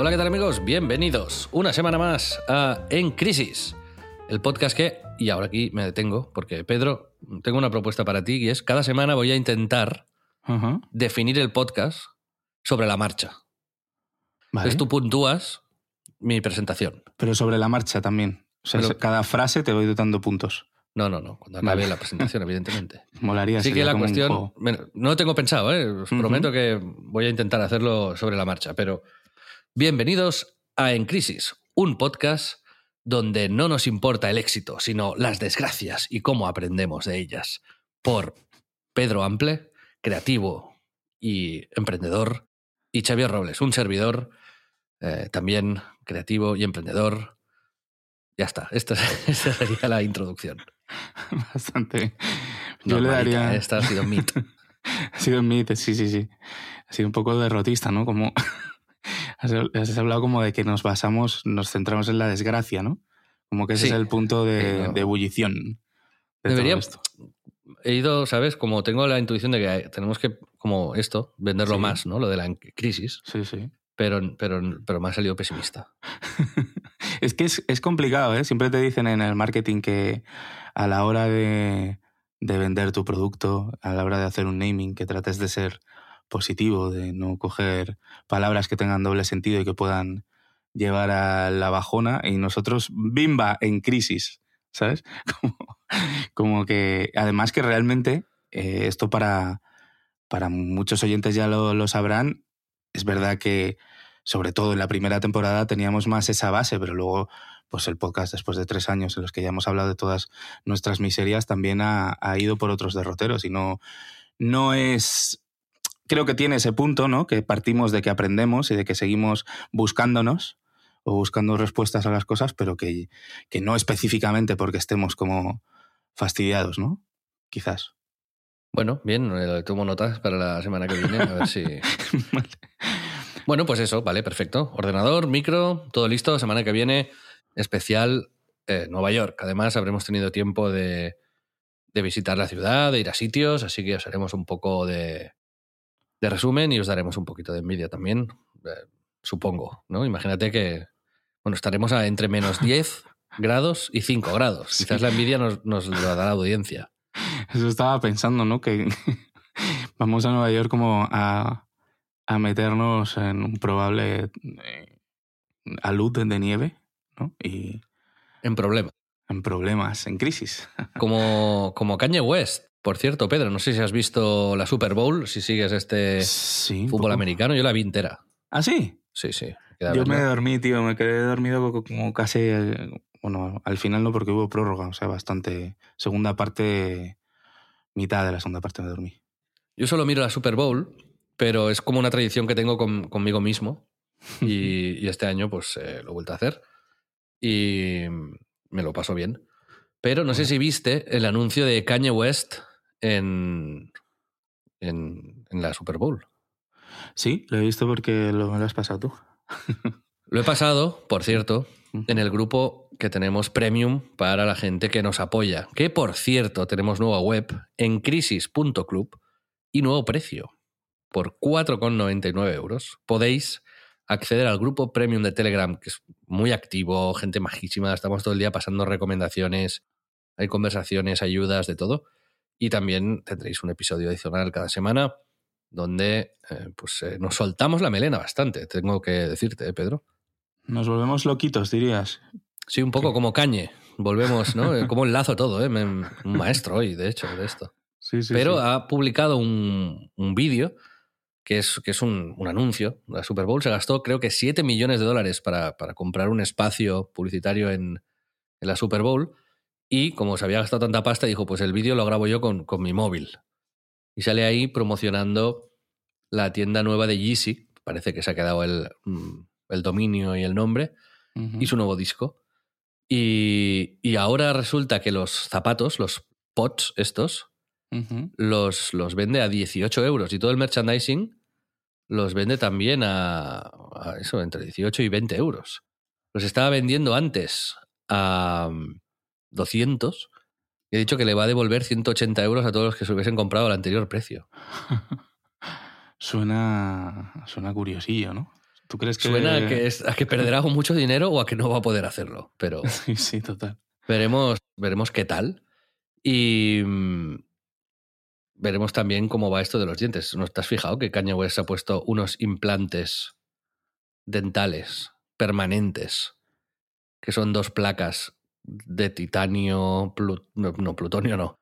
Hola, ¿qué tal amigos? Bienvenidos una semana más a En Crisis, el podcast que, y ahora aquí me detengo, porque Pedro, tengo una propuesta para ti y es, cada semana voy a intentar definir el podcast sobre la marcha. Vale. Entonces tú puntúas mi presentación. Pero sobre la marcha también. O sea, Pero- cada frase te voy dando puntos. No, no, no, cuando acabe Vale. la presentación, evidentemente. Molaría. Así que la cuestión, bueno, no lo tengo pensado, ¿eh? os prometo que voy a intentar hacerlo sobre la marcha, pero bienvenidos a En Crisis, un podcast donde no nos importa el éxito, sino las desgracias y cómo aprendemos de ellas. Por Pedro Ample, creativo y emprendedor, y Xavier Robles, un servidor eh, también creativo y emprendedor. Ya está, esta, esta sería la introducción. Bastante. Yo le daría. Esta ha sido mit. Ha sido un mito, sí, sí, sí. Ha sido un poco derrotista, ¿no? Como. Has, has hablado como de que nos basamos, nos centramos en la desgracia, ¿no? Como que ese Sí. es el punto de, no. de ebullición. de Debería- todo esto. he ido, ¿sabes? Como tengo la intuición de que tenemos que, como esto, venderlo Sí. más, ¿no? Lo de la crisis, Sí, sí. pero, pero, pero me ha salido pesimista. es que es, es complicado, ¿eh? Siempre te dicen en el marketing que a la hora de, de vender tu producto, a la hora de hacer un naming, que trates de ser positivo, de no coger palabras que tengan doble sentido y que puedan llevar a la bajona. Y nosotros, bimba, en crisis, ¿sabes? Como, como que, además que realmente, eh, esto para, para muchos oyentes ya lo, lo sabrán, es verdad que sobre todo en la primera temporada teníamos más esa base, pero luego pues el podcast después de tres años en los que ya hemos hablado de todas nuestras miserias también ha, ha ido por otros derroteros y no, no es... Creo que tiene ese punto, ¿no? Que partimos de que aprendemos y de que seguimos buscándonos o buscando respuestas a las cosas, pero que, que no específicamente porque estemos como fastidiados, ¿no? Quizás. Bueno, bien, eh, tomo notas para la semana que viene, a ver si... Bueno, pues eso, vale, perfecto. Ordenador, micro, todo listo. Semana que viene, especial eh, Nueva York. Además, habremos tenido tiempo de, de visitar la ciudad, de ir a sitios, así que os haremos un poco de, de resumen y os daremos un poquito de envidia también, eh, supongo, ¿no? Imagínate que, bueno, estaremos a entre menos 10 grados y 5 grados. Sí. Quizás la envidia nos, nos lo dará la audiencia. Eso estaba pensando, ¿no? Que vamos a Nueva York como a, a meternos en un probable eh, alud de nieve, ¿no? Y En problema. en problemas, en crisis. Como, como Kanye West. Por cierto, Pedro, no sé si has visto la Super Bowl, si sigues este sí. fútbol poco. americano. Yo la vi entera. ¿Ah, sí? Sí, sí. Yo me dormí, tío. Me quedé dormido co- como casi... eh, Bueno, al final no, porque hubo prórroga. O sea, bastante... Segunda parte... Mitad de la segunda parte me dormí. Yo solo miro la Super Bowl, pero es como una tradición que tengo con- conmigo mismo. Y, y este año, pues, eh, lo he vuelto a hacer. Y me lo paso bien. Pero no sé si viste el anuncio de Kanye West en, en, en la Super Bowl. Sí, lo he visto porque lo, me lo has pasado tú. Lo he pasado, por cierto, en el grupo que tenemos premium para la gente que nos apoya. Que por cierto, tenemos nueva web en crisis.club y nuevo precio. Por 4,99 euros podéis acceder al grupo premium de Telegram, que es muy activo, gente majísima, estamos todo el día pasando recomendaciones, hay conversaciones, ayudas, de todo. Y también tendréis un episodio adicional cada semana donde eh, pues, eh, nos soltamos la melena bastante, tengo que decirte, ¿eh, Pedro. Nos volvemos loquitos, dirías. Sí, un poco como Cañe. Volvemos, ¿no? como enlazo todo, ¿eh? Un maestro hoy, de hecho, de esto. Sí, sí, Pero sí. ha publicado un, un vídeo que es, que es un, un anuncio. La Super Bowl se gastó, creo que 7 millones de dólares para, para comprar un espacio publicitario en, en la Super Bowl. Y como se había gastado tanta pasta, dijo: Pues el vídeo lo grabo yo con, con mi móvil. Y sale ahí promocionando la tienda nueva de Yeezy. Parece que se ha quedado el, mm, el dominio y el nombre. Y su nuevo disco. Y, y ahora resulta que los zapatos, los pots estos, los, los vende a 18 euros y todo el merchandising los vende también a, a eso, entre 18 y 20 euros. Los estaba vendiendo antes a mm, 200 y he dicho que le va a devolver 180 euros a todos los que se hubiesen comprado al anterior precio. Suena, suena curiosillo, ¿no? ¿Tú crees que Suena a que, es, a que perderá mucho dinero o a que no va a poder hacerlo, pero Sí, sí, total. veremos, veremos qué tal. Y mm, veremos también cómo va esto de los dientes. ¿No has fijado que Kanye West ha puesto unos implantes dentales permanentes, que son dos placas de titanio, no, no, plutonio no.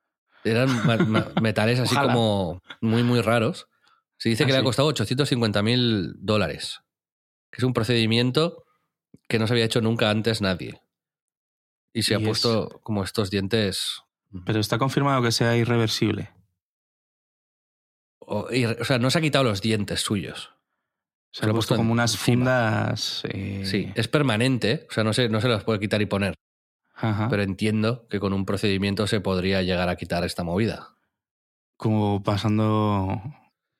Eran metales así Ojalá. como muy, muy raros. Se dice Ah, que le ha costado 850 mil dólares, que es un procedimiento que no se había hecho nunca antes nadie. Y se Y ha es- puesto como estos dientes. Pero está confirmado que sea irreversible. O, y- o sea, no se ha quitado los dientes suyos. Se lo ha ha puesto puesto como unas encima. fundas. eh, Sí, es permanente, o sea, no se, no se las puede quitar y poner. Ajá. Pero entiendo que con un procedimiento se podría llegar a quitar esta movida. como pasando.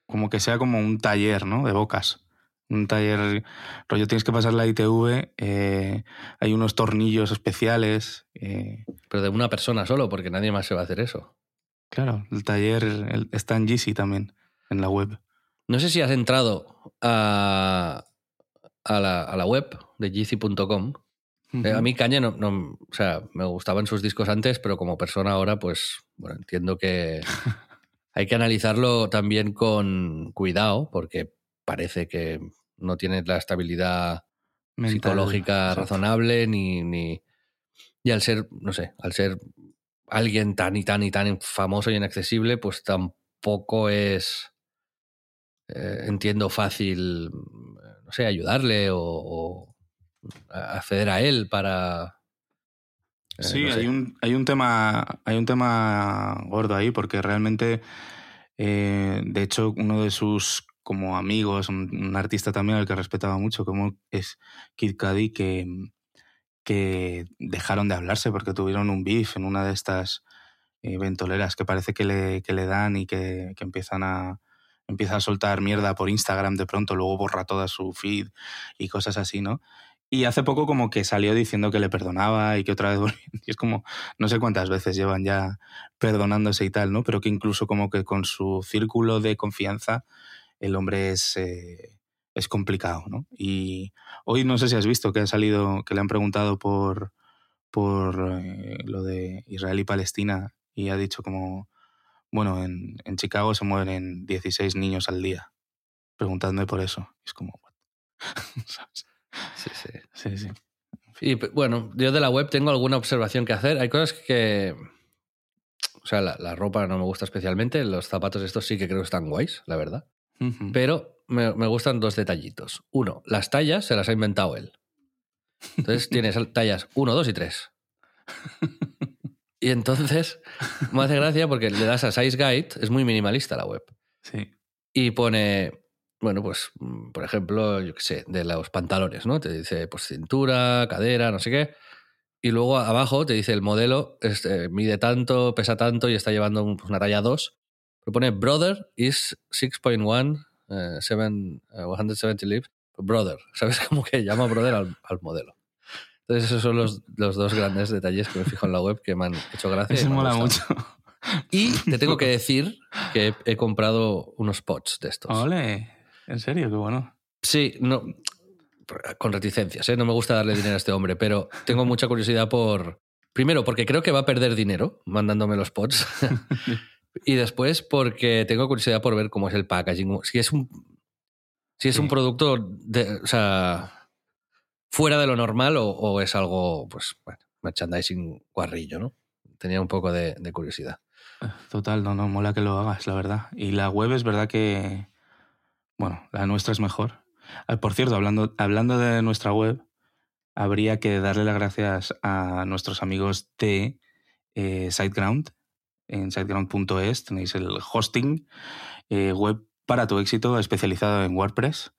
Como que sea como un taller, ¿no? De bocas. Un taller. Rollo, tienes que pasar la ITV. eh, hay unos tornillos especiales. eh, Pero de una persona solo, porque nadie más se va a hacer eso. claro, el taller el- está en Yeezy también, en la web. No sé si has entrado a, a, la, a la web de Eh, a mí Caña no, no- o sea, me gustaban sus discos antes, pero como persona ahora, pues, bueno, entiendo que hay que analizarlo también con cuidado, porque parece que no tiene la estabilidad Mental, psicológica exacto. razonable, ni, ni. Y al ser, no sé, al ser alguien tan y tan y tan famoso y inaccesible, pues tampoco es. eh, entiendo fácil, no sé, ayudarle o, o acceder a él para. eh, Sí, no sé. hay, un, hay, un tema, hay un tema gordo ahí, porque realmente, eh, de hecho, uno de sus como amigos, un, un artista también al que respetaba mucho, como es Kid Cudi, que, que dejaron de hablarse porque tuvieron un beef en una de estas eh, ventoleras que parece que le, que le dan y que, que empiezan a empieza a soltar mierda por Instagram de pronto, luego borra toda su feed y cosas así, ¿no? Y hace poco como que salió diciendo que le perdonaba y que otra vez volvió. Y es como, no sé cuántas veces llevan ya perdonándose y tal, ¿no? Pero que incluso como que con su círculo de confianza el hombre es, eh, es complicado, ¿no? Y hoy no sé si has visto que ha salido, que le han preguntado por, por eh, lo de Israel y Palestina y ha dicho como, bueno, en, en Chicago se mueren 16 niños al día. Preguntadme por eso. Es como? ¿sabes? Sí, sí. Sí, sí. Y bueno, yo de la web tengo alguna observación que hacer. Hay cosas que. O sea, la, la ropa no me gusta especialmente. Los zapatos estos sí que creo que están guays, la verdad. Pero me, me gustan dos detallitos. Uno, las tallas se las ha inventado él. Entonces tienes tallas 1, 2 y 3. Y entonces me hace gracia porque le das a Size Guide, es muy minimalista la web. Sí. Y pone, bueno, pues, mm, por ejemplo, yo qué sé, de los pantalones, ¿no? Te dice, pues, cintura, cadera, no sé qué. Y luego abajo te dice el modelo, este, mide tanto, pesa tanto y está llevando pues, una talla 2. Pero pone brother is 6.1, eh, seven- eh, 170 lips. Brother, ¿sabes? Como que llama brother al, al modelo. Entonces esos son los, los dos grandes detalles que me fijo en la web que me han hecho gracia. y Eso mola mucho. Y te tengo que decir que he, he comprado unos pots de estos. Ole, en serio, qué bueno. Sí, no. con reticencias, ¿eh? no me gusta darle dinero a este hombre, pero tengo mucha curiosidad por... Primero, porque creo que va a perder dinero mandándome los pods. y después, porque tengo curiosidad por ver cómo es el packaging. Si es un, si es un producto de, o sea, fuera de lo normal o, es algo, pues, bueno, merchandising guarrillo, ¿no? Tenía un poco de, de curiosidad. Total, no, no, mola que lo hagas, la verdad. Y la web es verdad que, bueno, la nuestra es mejor. Ah, por cierto, hablando, hablando de nuestra web, habría que darle las gracias a nuestros amigos de eh, SiteGround. En siteground.es tenéis el hosting eh, web para tu éxito especializado en WordPress.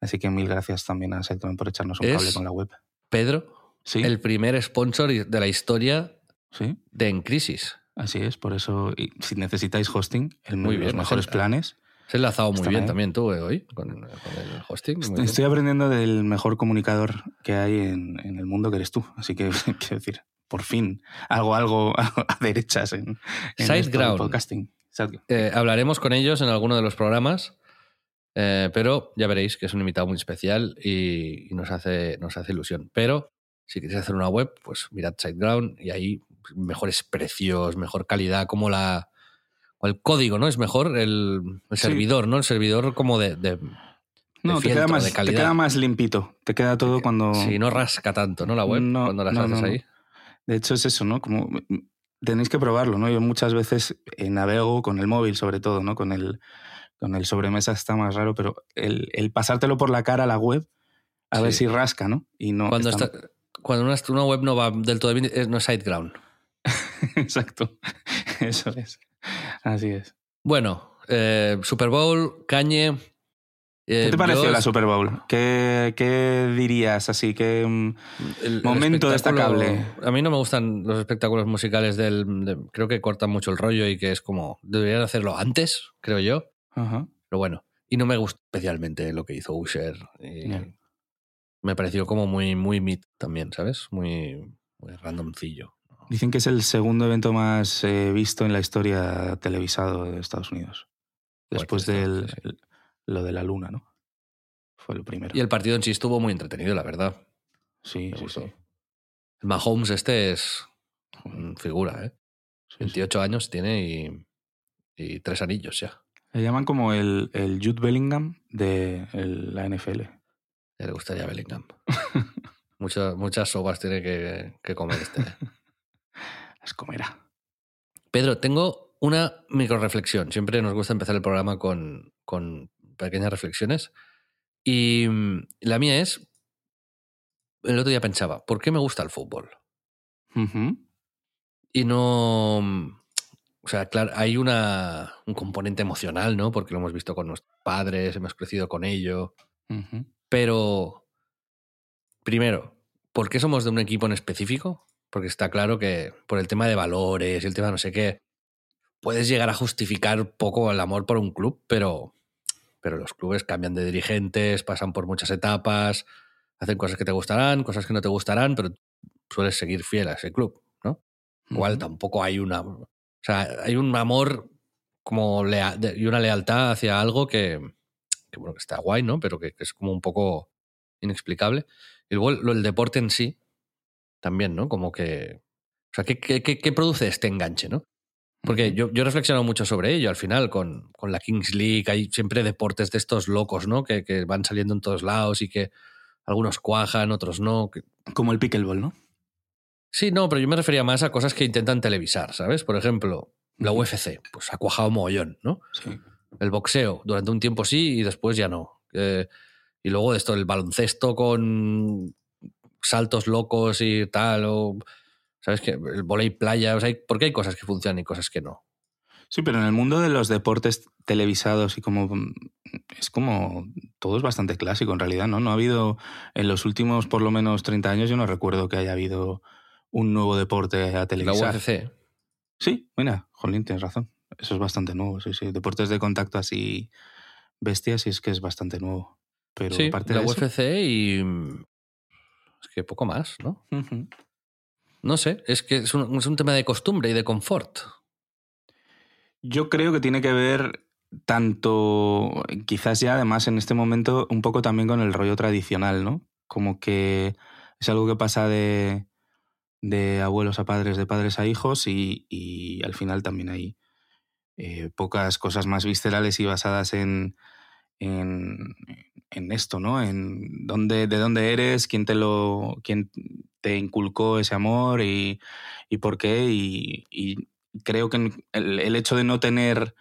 Así que mil gracias también a SiteGround por echarnos un cable con la web. Pedro, ¿Sí? el primer sponsor de la historia ¿Sí? de En Crisis. Así es, por eso, si necesitáis hosting, el, muy bien, los mejores planes. Se ha enlazado muy bien también tú eh, hoy con, el hosting. Estoy aprendiendo del mejor comunicador que hay en, el mundo, que eres tú. Así que, quiero decir, por fin, algo, algo a derechas en, en podcasting. Eh, hablaremos con ellos en alguno de los programas, eh, pero ya veréis que es un invitado muy especial y, nos, hace, nos hace ilusión. Pero si queréis hacer una web, pues mirad SiteGround y ahí mejores precios, mejor calidad, como la o el código, ¿no? Es mejor el, servidor, ¿no? El servidor como de, de no, te, queda más, te queda más limpito. Te queda todo cuando. Sí, no rasca tanto, ¿no? La web cuando las haces ahí. De hecho, es eso, ¿no? Como tenéis que probarlo, ¿no? Yo muchas veces navego con el móvil, sobre todo, ¿no? Con el, con el sobremesa está más raro, pero el, el pasártelo por la cara a la web, a ver si rasca, ¿no? Y no. Cuando, está, cuando una, una, web no va del todo bien, no es SiteGround. Exacto. Eso es. Así es. Bueno, eh, Super Bowl, Cañe. Eh, ¿Qué te pareció la Super Bowl? ¿Qué, dirías así? ¿Qué mm, momento destacable? A mí no me gustan los espectáculos musicales del. creo que cortan mucho el rollo y que es como. Deberían hacerlo antes, creo yo. Pero bueno. Y no me gusta especialmente lo que hizo Usher. Me pareció como muy, muy mid también, ¿sabes? Muy, muy randomcillo. Dicen que es el segundo evento más eh, visto en la historia televisado de Estados Unidos. Después de lo de la luna, ¿no? Fue lo primero. Y el partido en sí estuvo muy entretenido, la verdad. Sí, sí, sí. El Mahomes este es figura, ¿eh? 28 años tiene y, tres anillos ya. Le llaman como el, el Jude Bellingham de la NFL. Ya le gustaría Bellingham. muchas, muchas sobas tiene que, que comer este. comerá. Pedro, tengo una micro reflexión. Siempre nos gusta empezar el programa con, con pequeñas reflexiones. Y mm, la mía es, el otro día pensaba, ¿por qué me gusta el fútbol? Y no... Mm, o sea, claro, hay una, un componente emocional, ¿no? Porque lo hemos visto con nuestros padres, hemos crecido con ello. Pero, primero, ¿por qué somos de un equipo en específico? Porque está claro que por el tema de valores y el tema no sé qué, puedes llegar a justificar poco el amor por un club, pero, pero los clubes cambian de dirigentes, pasan por muchas etapas, hacen cosas que te gustarán, cosas que no te gustarán, pero sueles seguir fiel a ese club, ¿no? Igual tampoco hay una... O sea, hay un amor como y una lealtad hacia algo que, que, bueno, que está guay, ¿no? Pero que, es como un poco inexplicable. Y luego el deporte en sí, también, ¿no? Como que... O sea, ¿qué, qué, produce este enganche, no? Porque yo, yo he reflexionado mucho sobre ello al final, con, con, la Kings League, hay siempre deportes de estos locos, ¿no? Que, que, van saliendo en todos lados y que algunos cuajan, otros no. Como el pickleball, ¿no? Sí, no, pero yo me refería más a cosas que intentan televisar, ¿sabes? Por ejemplo, la UFC, pues ha cuajado mogollón, ¿no? Sí. El boxeo, durante un tiempo sí y después ya no. Eh, y luego esto, el baloncesto con saltos locos y tal, o sabes que el volei playa, o sea, porque hay cosas que funcionan y cosas que no. Sí, pero en el mundo de los deportes televisados y como es como todo es bastante clásico en realidad, ¿no? No ha habido en los últimos por lo menos 30 años yo no recuerdo que haya habido un nuevo deporte a televisar. La UFC. Sí, mira, Jolín, tienes razón. Eso es bastante nuevo, sí, sí. Deportes de contacto así bestias y es que es bastante nuevo. Pero sí, aparte la de UFC y es que poco más, ¿no? No sé, es que es un, tema de costumbre y de confort. Yo creo que tiene que ver tanto, quizás ya además en este momento, un poco también con el rollo tradicional, ¿no? Como que es algo que pasa de, de abuelos a padres, de padres a hijos y, al final también hay eh, pocas cosas más viscerales y basadas en, en, esto, ¿no? En dónde, de dónde eres, quién te lo, quién te inculcó ese amor y, por qué. Y, creo que el, hecho de no tener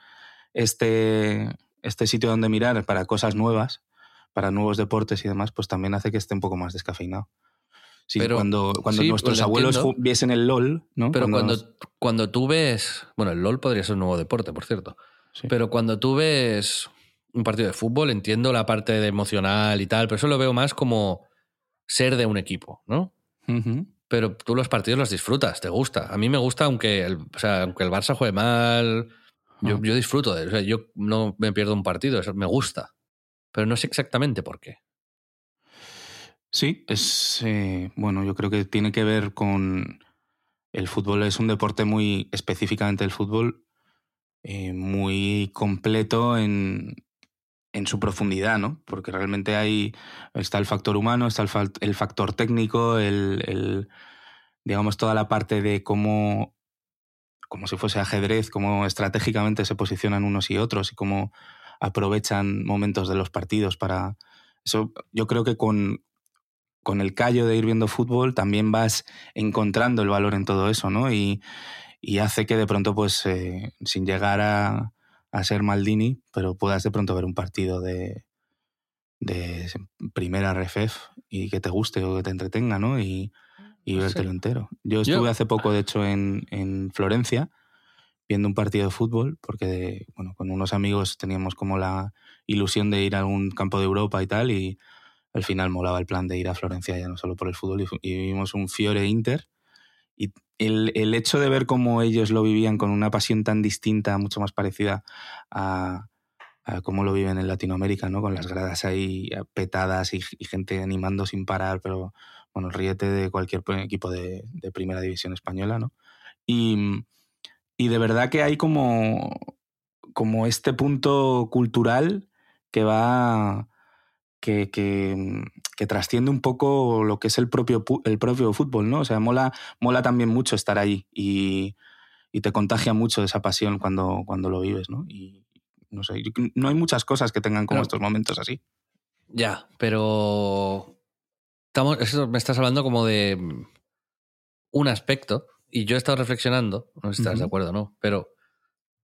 este, este sitio donde mirar para cosas nuevas, para nuevos deportes y demás, pues también hace que esté un poco más descafeinado. Sí, pero, cuando, cuando nuestros abuelos viesen el LOL, ¿no? Pero cuando, cuando, tú ves. Bueno, el LOL podría ser un nuevo deporte, por cierto. Pero cuando tú ves un partido de fútbol, entiendo la parte de emocional y tal, pero eso lo veo más como ser de un equipo, ¿no? Pero tú los partidos los disfrutas, te gusta. A mí me gusta, aunque el, o sea, aunque el Barça juegue mal, yo, yo, disfruto de o sea, yo no me pierdo un partido, eso me gusta. Pero no sé exactamente por qué. Sí, es eh, bueno, yo creo que tiene que ver con el fútbol es un deporte muy específicamente el fútbol eh, muy completo en, en, su profundidad, ¿no? Porque realmente hay está el factor humano, está el, factor técnico, el, digamos toda la parte de cómo como si fuese ajedrez, cómo estratégicamente se posicionan unos y otros y cómo aprovechan momentos de los partidos para eso. Yo creo que con, con el callo de ir viendo fútbol también vas encontrando el valor en todo eso, ¿no? Y, hace que de pronto, pues, eh, sin llegar a, ser Maldini, pero puedas de pronto ver un partido de, de primera RFF y que te guste o que te entretenga, ¿no? Y, y pues vértelo entero. Yo estuve hace poco, de hecho, en, en, Florencia viendo un partido de fútbol, porque bueno, con unos amigos teníamos como la ilusión de ir a un campo de Europa y tal, y al final molaba el plan de ir a Florencia ya no solo por el fútbol y, vivimos un Fiore Inter. Y el, el, hecho de ver cómo ellos lo vivían con una pasión tan distinta, mucho más parecida a, cómo lo viven en Latinoamérica, ¿no? Con las gradas ahí petadas y, gente animando sin parar, pero bueno, ríete de cualquier equipo de, de primera división española, ¿no? Y, y, de verdad que hay como, como este punto cultural que va que, mm, que, trasciende un poco lo que es el propio, el propio fútbol, ¿no? O sea, mola, mola también mucho estar ahí y, y te contagia mucho esa pasión cuando, cuando lo vives, ¿no? Y no sé, no hay muchas cosas que tengan como estos momentos así. Ya, pero estamos, me estás hablando como de un aspecto y yo he estado reflexionando, no sé si estás de acuerdo o no, pero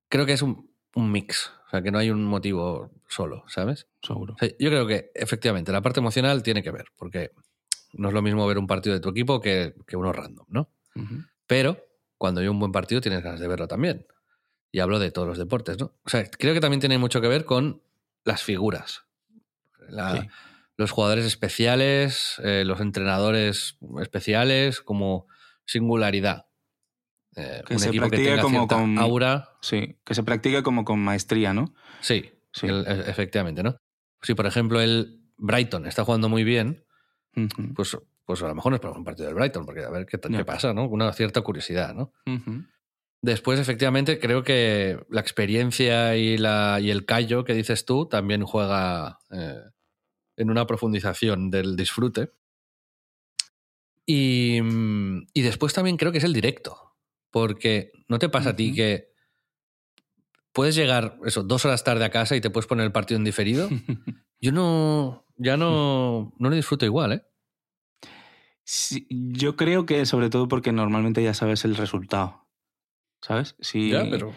creo que es un, un mix sea, que no hay un motivo solo, ¿sabes? Seguro. yo creo que efectivamente la parte emocional tiene que ver, porque no es lo mismo ver un partido de tu equipo que, uno random, ¿no? Pero cuando hay un buen partido tienes ganas de verlo también. Y hablo de todos los deportes, ¿no? O sea, creo que también tiene mucho que ver con las figuras. Los jugadores especiales, eh, los entrenadores especiales, como singularidad. Eh, que se practique como con aura. Sí, que se practique como con maestría, ¿no? Sí, sí. E, efectivamente, ¿no? Si, por ejemplo, el Brighton está jugando muy bien, pues, pues a lo mejor no es para un partido del Brighton, porque a ver qué, qué pasa, ¿no? Una cierta curiosidad, ¿no? Después, efectivamente, creo que la experiencia y, la, y el callo que dices tú también juega eh, en una profundización del disfrute. Y, y, después también creo que es el directo. Porque no te pasa a ti que puedes llegar eso, dos horas tarde a casa y te puedes poner el partido en diferido. Yo no, ya no, no lo disfruto igual, ¿eh? yo creo que sobre todo porque normalmente ya sabes el resultado. ¿Sabes? Sí. Ya, pero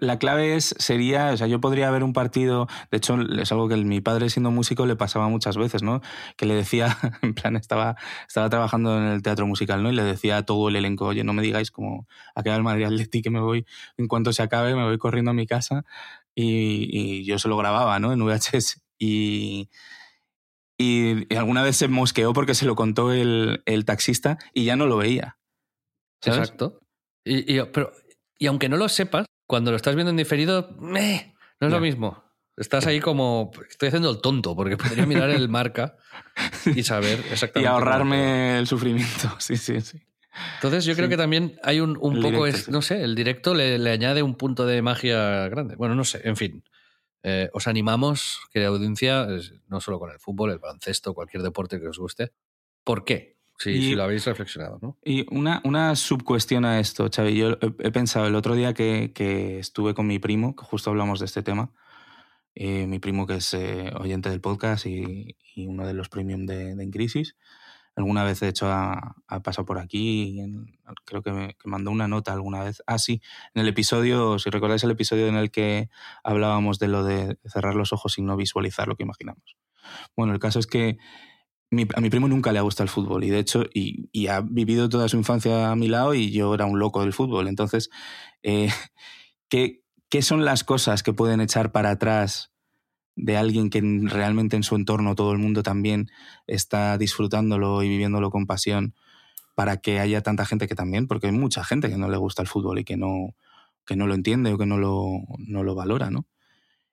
la clave es, sería, o sea, yo podría ver un partido, de hecho es algo que mi padre siendo músico le pasaba muchas veces, ¿no? Que le decía, en plan, estaba, estaba trabajando en el teatro musical, ¿no? Y le decía a todo el elenco, oye, no me digáis como acaba el Madrid Atleti que me voy, en cuanto se acabe, me voy corriendo a mi casa y, yo se lo grababa, ¿no? En VHS. Y, y, alguna vez se mosqueó porque se lo contó el, el taxista y ya no lo veía. Exacto. Y, pero, y aunque no lo sepas, cuando lo estás viendo en diferido, no es lo mismo. Estás ahí como, estoy haciendo el tonto, porque podría mirar el marca y saber exactamente. Y ahorrarme el sufrimiento, sí, sí, sí. Entonces yo creo que también hay un, un poco, es, no sé, el directo le, le, añade un punto de magia grande. Bueno, no sé, en fin. Eh, os animamos, querida audiencia, no solo con el fútbol, el baloncesto, cualquier deporte que os guste. ¿Por qué? Si, lo habéis reflexionado, ¿no? Y una, una subcuestión a esto, Xavi. Yo he, pensado el otro día que, estuve con mi primo, que justo hablamos de este tema. Eh, mi primo que es eh, oyente del podcast y, uno de los premium de, de Crisis. Alguna vez, de hecho, ha, pasado por aquí. creo que me mandó una nota alguna vez. Ah, sí, en el episodio, si recordáis el episodio en el que hablábamos de lo de cerrar los ojos y no visualizar lo que imaginamos. Bueno, el caso es que a mi primo nunca le ha gustado el fútbol y de hecho y, ha vivido toda su infancia a mi lado y yo era un loco del fútbol. Entonces, eh, ¿qué, ¿qué son las cosas que pueden echar para atrás de alguien que realmente en su entorno todo el mundo también está disfrutándolo y viviéndolo con pasión para que haya tanta gente que también, porque hay mucha gente que no le gusta el fútbol y que no, que no lo entiende o que no lo, no lo valora, ¿no?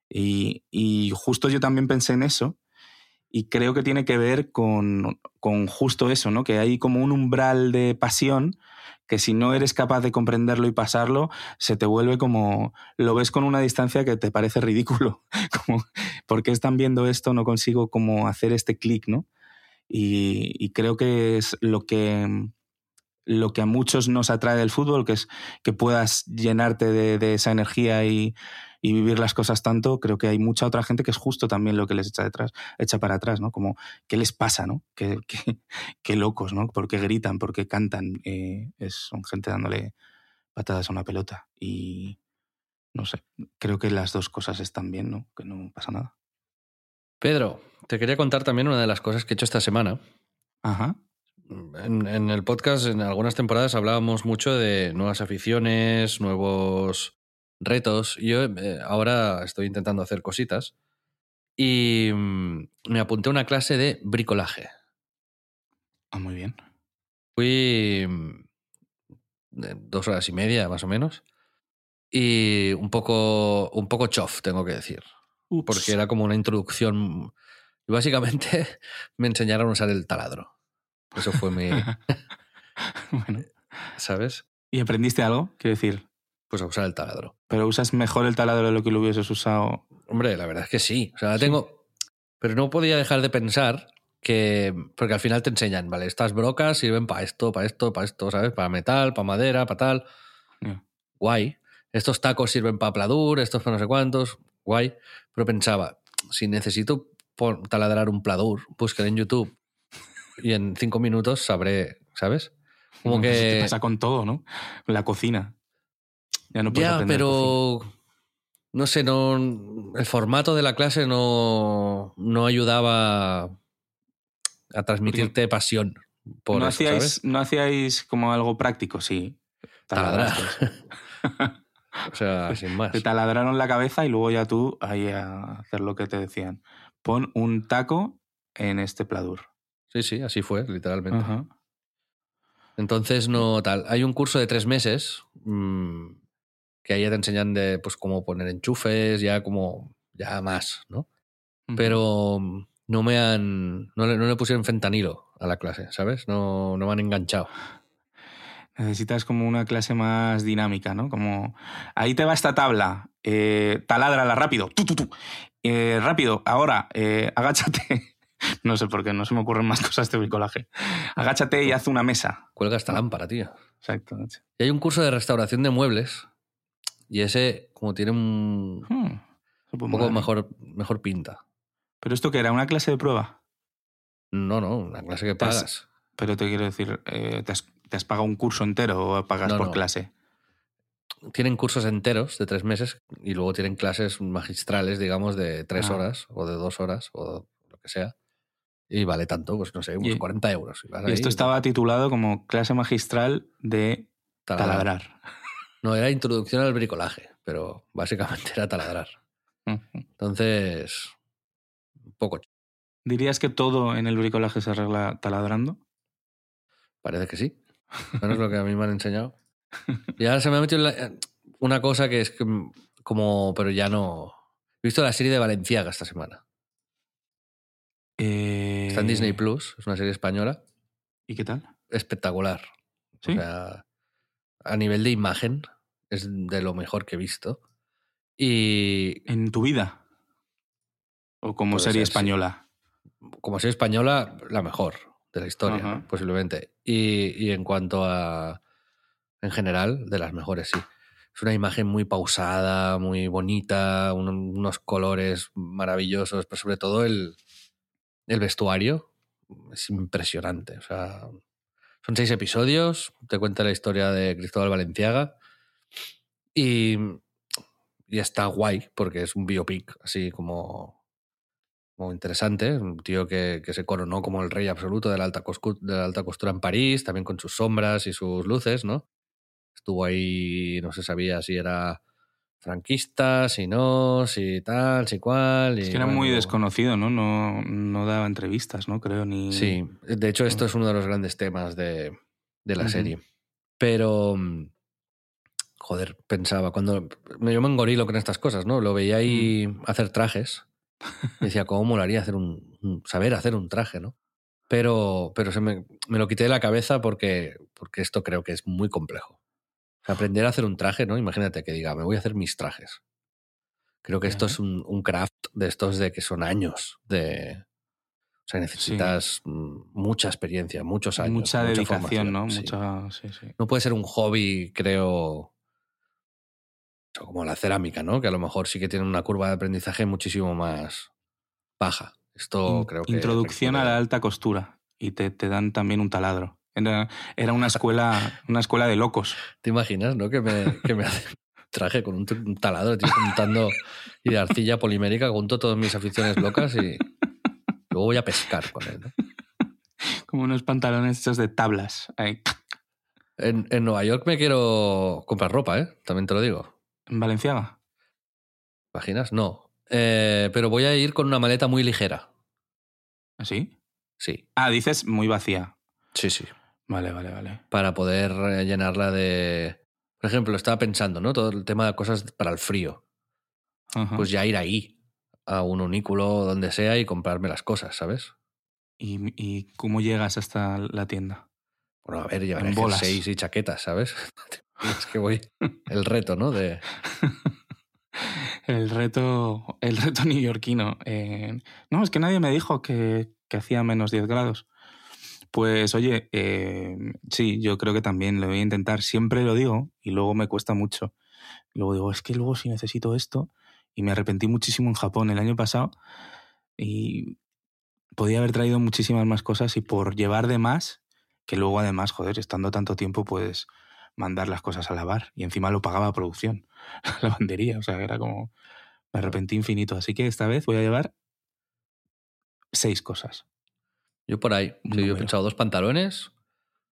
Y, y, justo yo también pensé en eso y creo que tiene que ver con, con justo eso, ¿no? Que hay como un umbral de pasión que si no eres capaz de comprenderlo y pasarlo, se te vuelve como, lo ves con una distancia que te parece ridículo, como, ¿por qué están viendo esto? No consigo como hacer este clic, ¿no? Y, creo que es lo que, lo que a muchos nos atrae del fútbol, que es que puedas llenarte de esa energía y, y vivir las cosas tanto, creo que hay mucha otra gente que es justo también lo que les echa detrás, echa para atrás, ¿no? Como, ¿qué les pasa, no? Qué, qué, locos, ¿no? ¿Por qué gritan? ¿Por qué cantan? Eh, es, son gente dándole patadas a una pelota. Y no sé, creo que las dos cosas están bien, ¿no? Que no pasa nada. Pedro, te quería contar también una de las cosas que he hecho esta semana. Ajá. En, en, el podcast, en algunas temporadas, hablábamos mucho de nuevas aficiones, nuevos retos. Yo eh, ahora estoy intentando hacer cositas y mm, me apunté a una clase de bricolaje. Ah, muy bien. Fui mm, dos horas y media, más o menos. Y un poco, un poco chof, tengo que decir. Porque era como una introducción. Y básicamente me enseñaron a usar el taladro. Eso fue mi. bueno. ¿Sabes? ¿Y aprendiste algo? Quiero decir pues a usar el taladro. ¿Pero usas mejor el taladro de lo que lo hubieses usado? Hombre, la verdad es que sí. O sea, tengo. Pero no podía dejar de pensar que. Porque al final te enseñan, ¿vale? Estas brocas sirven para esto, para esto, para esto, ¿sabes? Para metal, para madera, para tal. Guay. Estos tacos sirven para pladur, estos para no sé cuántos. Guay. Pero pensaba, si necesito taladrar un pladur, buscaré en YouTube y en cinco minutos sabré, ¿sabes? Como que. Te pasa con todo, ¿no? La cocina. Ya, pero no sé, no, el formato de la clase no, no ayudaba a transmitirte pasión. Por ¿No, hacíais, ¿No hacíais como algo práctico? Sí. Taladrar. o sea, sin más. Te taladraron la cabeza y luego ya tú ahí a hacer lo que te decían. Pon un taco en este pladur. Sí, sí, así fue, literalmente. Entonces, no tal. Hay un curso de tres meses mm, que ahí te enseñan de pues cómo poner enchufes, ya como ya más, ¿no? Pero no me han no le, no le pusieron fentanilo a la clase, ¿sabes? No, no me han enganchado. Necesitas como una clase más dinámica, ¿no? Como ahí te va esta tabla, eh, taládrala rápido, tú, tú, tú. Eh, rápido, ahora, eh, agáchate. no sé por qué, no se me ocurren más cosas de bricolaje. Agáchate y haz una mesa. Cuelga esta lámpara, tío. Exacto. Y hay un curso de restauración de muebles y ese, como tiene un, hmm, un poco mejor, mejor pinta. ¿Pero esto qué era? ¿Una clase de prueba? No, no, una clase que pagas. pero te quiero decir, eh, ¿te, has, pagado un curso entero o pagas por clase? Tienen cursos enteros de tres meses y luego tienen clases magistrales, digamos, de tres ah. horas o de dos horas o lo que sea. Y vale tanto, pues no sé, unos 40 euros. Y, esto estaba titulado como clase magistral de taladrar. No, era introducción al bricolaje, pero básicamente era taladrar. Entonces, un poco. ¿Dirías que todo en el bricolaje se arregla taladrando? Parece que sí. Bueno, es lo que a mí me han enseñado. Y ahora se me ha metido una cosa que es como, pero ya no. He visto la serie de Valenciaga esta semana. Está en Disney eh, Plus, es una serie española. ¿Y qué tal? Espectacular. ¿Sí? O sea, a nivel de imagen, es de lo mejor que he visto. Y. ¿En tu vida? O como serie ser, sí. española. Como serie española, la mejor de la historia, posiblemente. Y, y en cuanto a. En general, de las mejores, sí. Es una imagen muy pausada, muy bonita, un- unos colores maravillosos, pero sobre todo el, el vestuario es impresionante. O sea, son seis episodios, te cuenta la historia de Cristóbal Valenciaga y, y está guay porque es un biopic así como, como interesante. Un tío que, que se coronó como el rey absoluto de la, alta de la alta costura en París, también con sus sombras y sus luces, ¿no? Estuvo ahí, no se sabía si era franquista, si no, si tal, si cual. Es que era muy desconocido, ¿no? ¿no? No daba entrevistas, ¿no? Creo ni. Sí, de hecho esto es uno de los grandes temas de, de la serie. Pero, mm, joder, pensaba, cuando me- yo me engorilo con estas cosas, ¿no? Lo veía ahí hacer trajes. y decía, ¿cómo molaría hacer un, un- saber hacer un traje, ¿no? Pero, pero se me, me lo quité de la cabeza porque, porque esto creo que es muy complejo. Aprender a hacer un traje, ¿no? Imagínate que diga, me voy a hacer mis trajes. Creo que esto es un, un craft de estos de que son años de... O sea, necesitas mm, mucha experiencia, muchos años. Mucha dedicación, ¿no? sí. Mucha. Sí. No puede ser un hobby, creo, como la cerámica, ¿no? Que a lo mejor sí que tiene una curva de aprendizaje muchísimo más baja. Esto In- creo que... Introducción a la alta costura. Y te, te dan también un taladro. Era, era una escuela, una escuela de locos. ¿Te imaginas, no? Que me, que traje con un, taladro, tío, juntando y de arcilla polimérica, junto todas mis aficiones locas y luego voy a pescar con él. ¿no? Como unos pantalones hechos de tablas. ahí. En, en Nueva York me quiero comprar ropa, ¿eh? También te lo digo. En Valenciaga. ¿Imaginas? No. Eh, pero voy a ir con una maleta muy ligera. ¿Así? Sí, Ah, dices muy vacía. sí, sí. Vale, vale, vale. Para poder eh, llenarla de... Por ejemplo, estaba pensando, ¿no? Todo el tema de cosas para el frío. Ajá. Pues ya ir ahí, a un unículo, donde sea, y comprarme las cosas, ¿sabes? ¿Y, y cómo llegas hasta la tienda? Bueno, a ver, llevaré jerseys y chaquetas, ¿sabes? es que voy... El reto, ¿no? De... El reto, el reto neoyorquino. Eh, no, es que nadie me dijo que, que hacía menos 10 grados. Pues oye, eh, sí, yo creo que también lo voy a intentar. Siempre lo digo y luego me cuesta mucho. Luego digo, es que luego si necesito esto. Y me arrepentí muchísimo en Japón el año pasado y podía haber traído muchísimas más cosas y por llevar de más, que luego además, joder, estando tanto tiempo, puedes mandar las cosas a lavar y encima lo pagaba producción, la lavandería, o sea, era como, me arrepentí infinito, así que esta vez voy a llevar seis cosas. Yo por ahí. Sí, yo he pensado dos pantalones,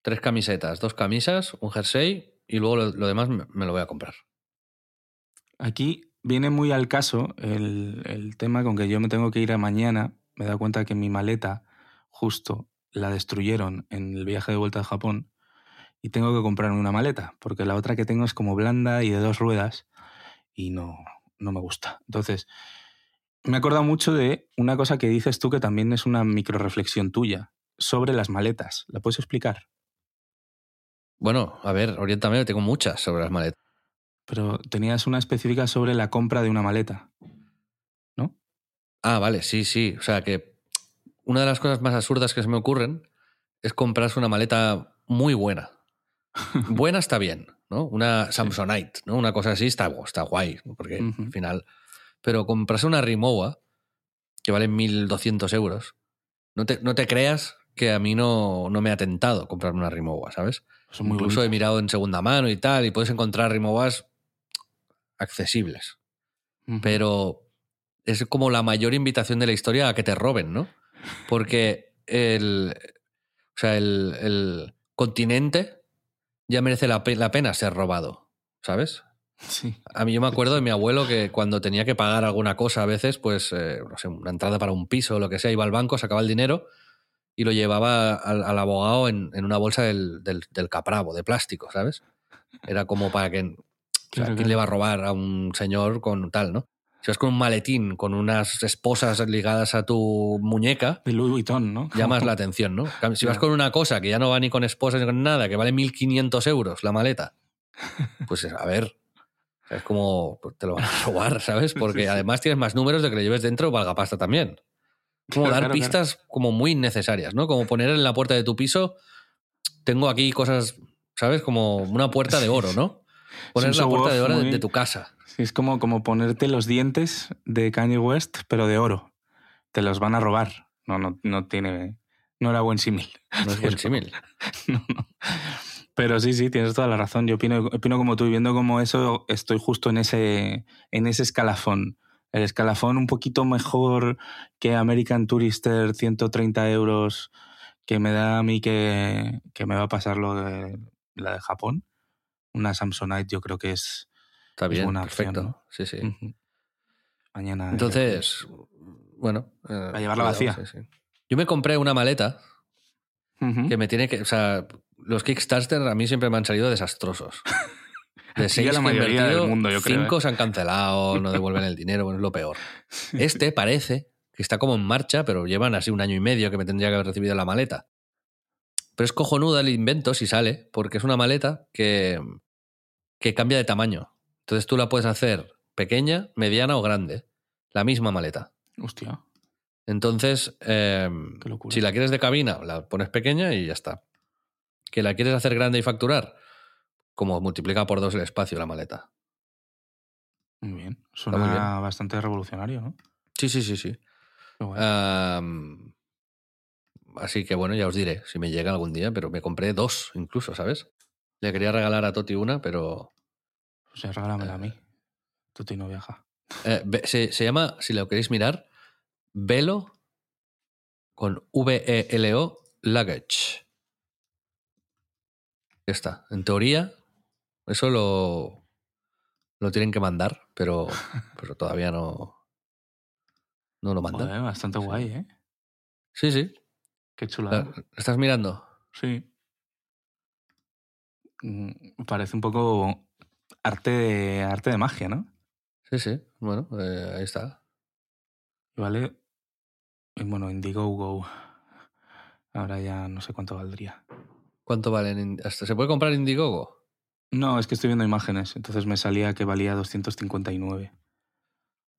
tres camisetas, dos camisas, un jersey y luego lo, lo demás me, me lo voy a comprar. Aquí viene muy al caso el, el tema con que yo me tengo que ir a mañana, me he dado cuenta que mi maleta justo la destruyeron en el viaje de vuelta a Japón y tengo que comprarme una maleta, porque la otra que tengo es como blanda y de dos ruedas y no, no me gusta. Entonces, me he acordado mucho de una cosa que dices tú que también es una microreflexión tuya sobre las maletas. ¿La puedes explicar? Bueno, a ver, oriéntame, tengo muchas sobre las maletas. Pero tenías una específica sobre la compra de una maleta. ¿No? Ah, vale, sí, sí. O sea que una de las cosas más absurdas que se me ocurren es comprarse una maleta muy buena. Buena está bien, ¿no? Una Samsonite, ¿no? Una cosa así está, está guay, porque al final... Pero comprarse una Rimowa, que vale 1.200 euros, no te, no te creas que a mí no, no me ha tentado comprarme una Rimowa, ¿sabes? Son muy Incluso he mirado en segunda mano y tal, y puedes encontrar Rimowas accesibles. Pero es como la mayor invitación de la historia a que te roben, ¿no? Porque el, o sea, el, el continente ya merece la, la pena ser robado, ¿sabes? Sí. A mí yo me acuerdo de mi abuelo que cuando tenía que pagar alguna cosa a veces, pues, eh, no sé, una entrada para un piso o lo que sea, iba al banco, sacaba el dinero y lo llevaba al, al abogado en, en una bolsa del, del, del capravo, de plástico, ¿sabes? Era como para que... O sea, Claro, ¿quién le va a robar a un señor con tal, no? Si vas con un maletín, con unas esposas ligadas a tu muñeca, De Louis Vuitton, ¿no? llamas la atención, ¿no? Si vas con una cosa que ya no va ni con esposas ni con nada, que vale 1.500 euros la maleta, pues a ver, es como pues, te lo van a robar, ¿sabes? Porque además tienes más números de que lo lleves dentro, valga pasta también. Como dar pistas como muy innecesarias, ¿no? Como poner en la puerta de tu piso, tengo aquí cosas, ¿sabes? Como una puerta de oro, ¿no? Poner la puerta de oro de tu casa. Sí, es como, como ponerte los dientes de Kanye West, pero de oro. Te los van a robar. No, no, no tiene. No era buen símil. No es buen símil. no, no. Pero sí, sí, tienes toda la razón. Yo opino, opino como tú y viendo como eso, estoy justo en ese, en ese escalafón. El escalafón un poquito mejor que American Tourister 130 euros que me da a mí que, que me va a pasar lo de la de Japón. Una Samsonite yo creo que es, Está bien, perfecto. Sí, sí. Mañana. Entonces, bueno. Eh, a llevarla vacía. Yo me compré una maleta que me tiene que. O sea, los Kickstarter a mí siempre me han salido desastrosos. De seis la mayoría del mundo, yo creo. Cinco ¿eh? se han cancelado, no devuelven el dinero, bueno, es lo peor. Este parece que está como en marcha, pero llevan así un año y medio que me tendría que haber recibido la maleta. Pero es cojonuda el invento si sale, porque es una maleta que, que cambia de tamaño. Entonces tú la puedes hacer pequeña, mediana o grande. La misma maleta. Hostia. Entonces, eh, si la quieres de cabina, la pones pequeña y ya está que la quieres hacer grande y facturar, como multiplica por dos el espacio la maleta. Muy bien. Suena bastante revolucionario, ¿no? Sí, sí, sí, sí. así que bueno, ya os diré si me llega algún día, pero me compré dos incluso, ¿sabes? Le quería regalar a Toti una, pero. Pues regálamela a mí. Eh. Toti no viaja. Eh, se, se, llama, si lo queréis mirar, Velo con V-E-L-O Luggage está. En teoría, eso lo, lo tienen que mandar, pero, pero todavía no, no lo mandan. bastante guay, ¿eh? Sí, sí. Qué chulada. ¿Estás mirando? Sí. Mm, parece un poco arte de, arte de magia, ¿no? Sí, sí. Bueno, eh, ahí está. Vale. Bueno, Indiegogo. Ahora ya no sé cuánto valdría. ¿Cuánto valen? ¿Se puede comprar Indiegogo? No, es que estoy viendo imágenes. Entonces me salía que valía 259.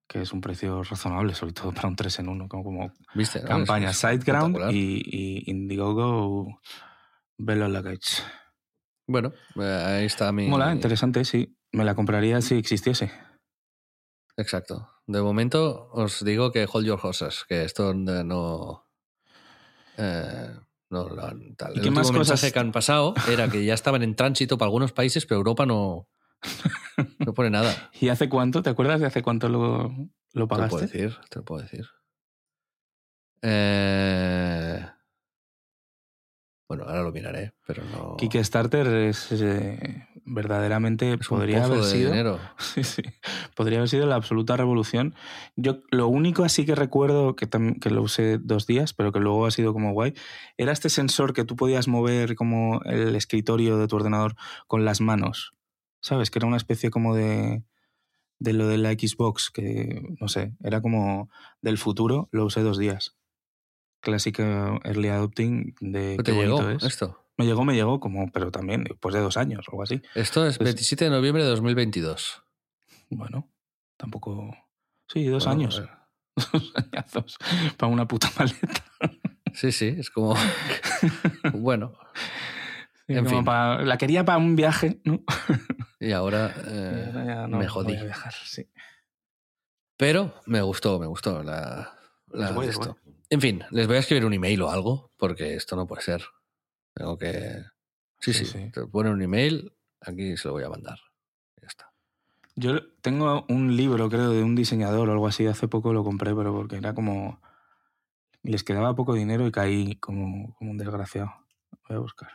Que es un precio razonable, sobre todo para un 3 en 1. Como, como ¿Viste, campaña Sideground y, Indiegogo Velo Luggage. Bueno, eh, ahí está mi. Mola, interesante, sí. Me la compraría si existiese. Exacto. De momento os digo que hold your horses, que esto no. Eh, no, tal. El último mensaje que han pasado era que ya estaban en tránsito para algunos países, pero Europa no, no pone nada. ¿Y hace cuánto? ¿Te acuerdas de hace cuánto lo, lo pagaste? Te lo puedo decir, te lo puedo decir. Eh... Bueno, ahora lo miraré, pero no. Kickstarter es eh, verdaderamente podría haber sido. Sí, sí. Podría haber sido la absoluta revolución. Yo lo único así que recuerdo que, que lo usé dos días, pero que luego ha sido como guay, era este sensor que tú podías mover como el escritorio de tu ordenador con las manos. ¿Sabes? Que era una especie como de de lo de la Xbox, que no sé, era como del futuro, lo usé dos días clásica early adopting de ¿Te llegó esto? Me llegó, me llegó, como, pero también después de dos años o algo así. Esto es 27 de noviembre de 2022. Bueno, tampoco... Sí, dos años. Dos añazos para una puta maleta. Sí, sí, es como... bueno. en fin. la quería para un viaje, ¿no? Y ahora, eh, me jodí. viajar, sí. Pero me gustó, me gustó la, la esto. En fin, les voy a escribir un email o algo, porque esto no puede ser. Tengo que. Sí, sí, sí. Te ponen un email, aquí se lo voy a mandar. Ya está. Yo tengo un libro, creo, de un diseñador o algo así. Hace poco lo compré, pero porque era como. Les quedaba poco dinero y caí como, como un desgraciado. Voy a buscar.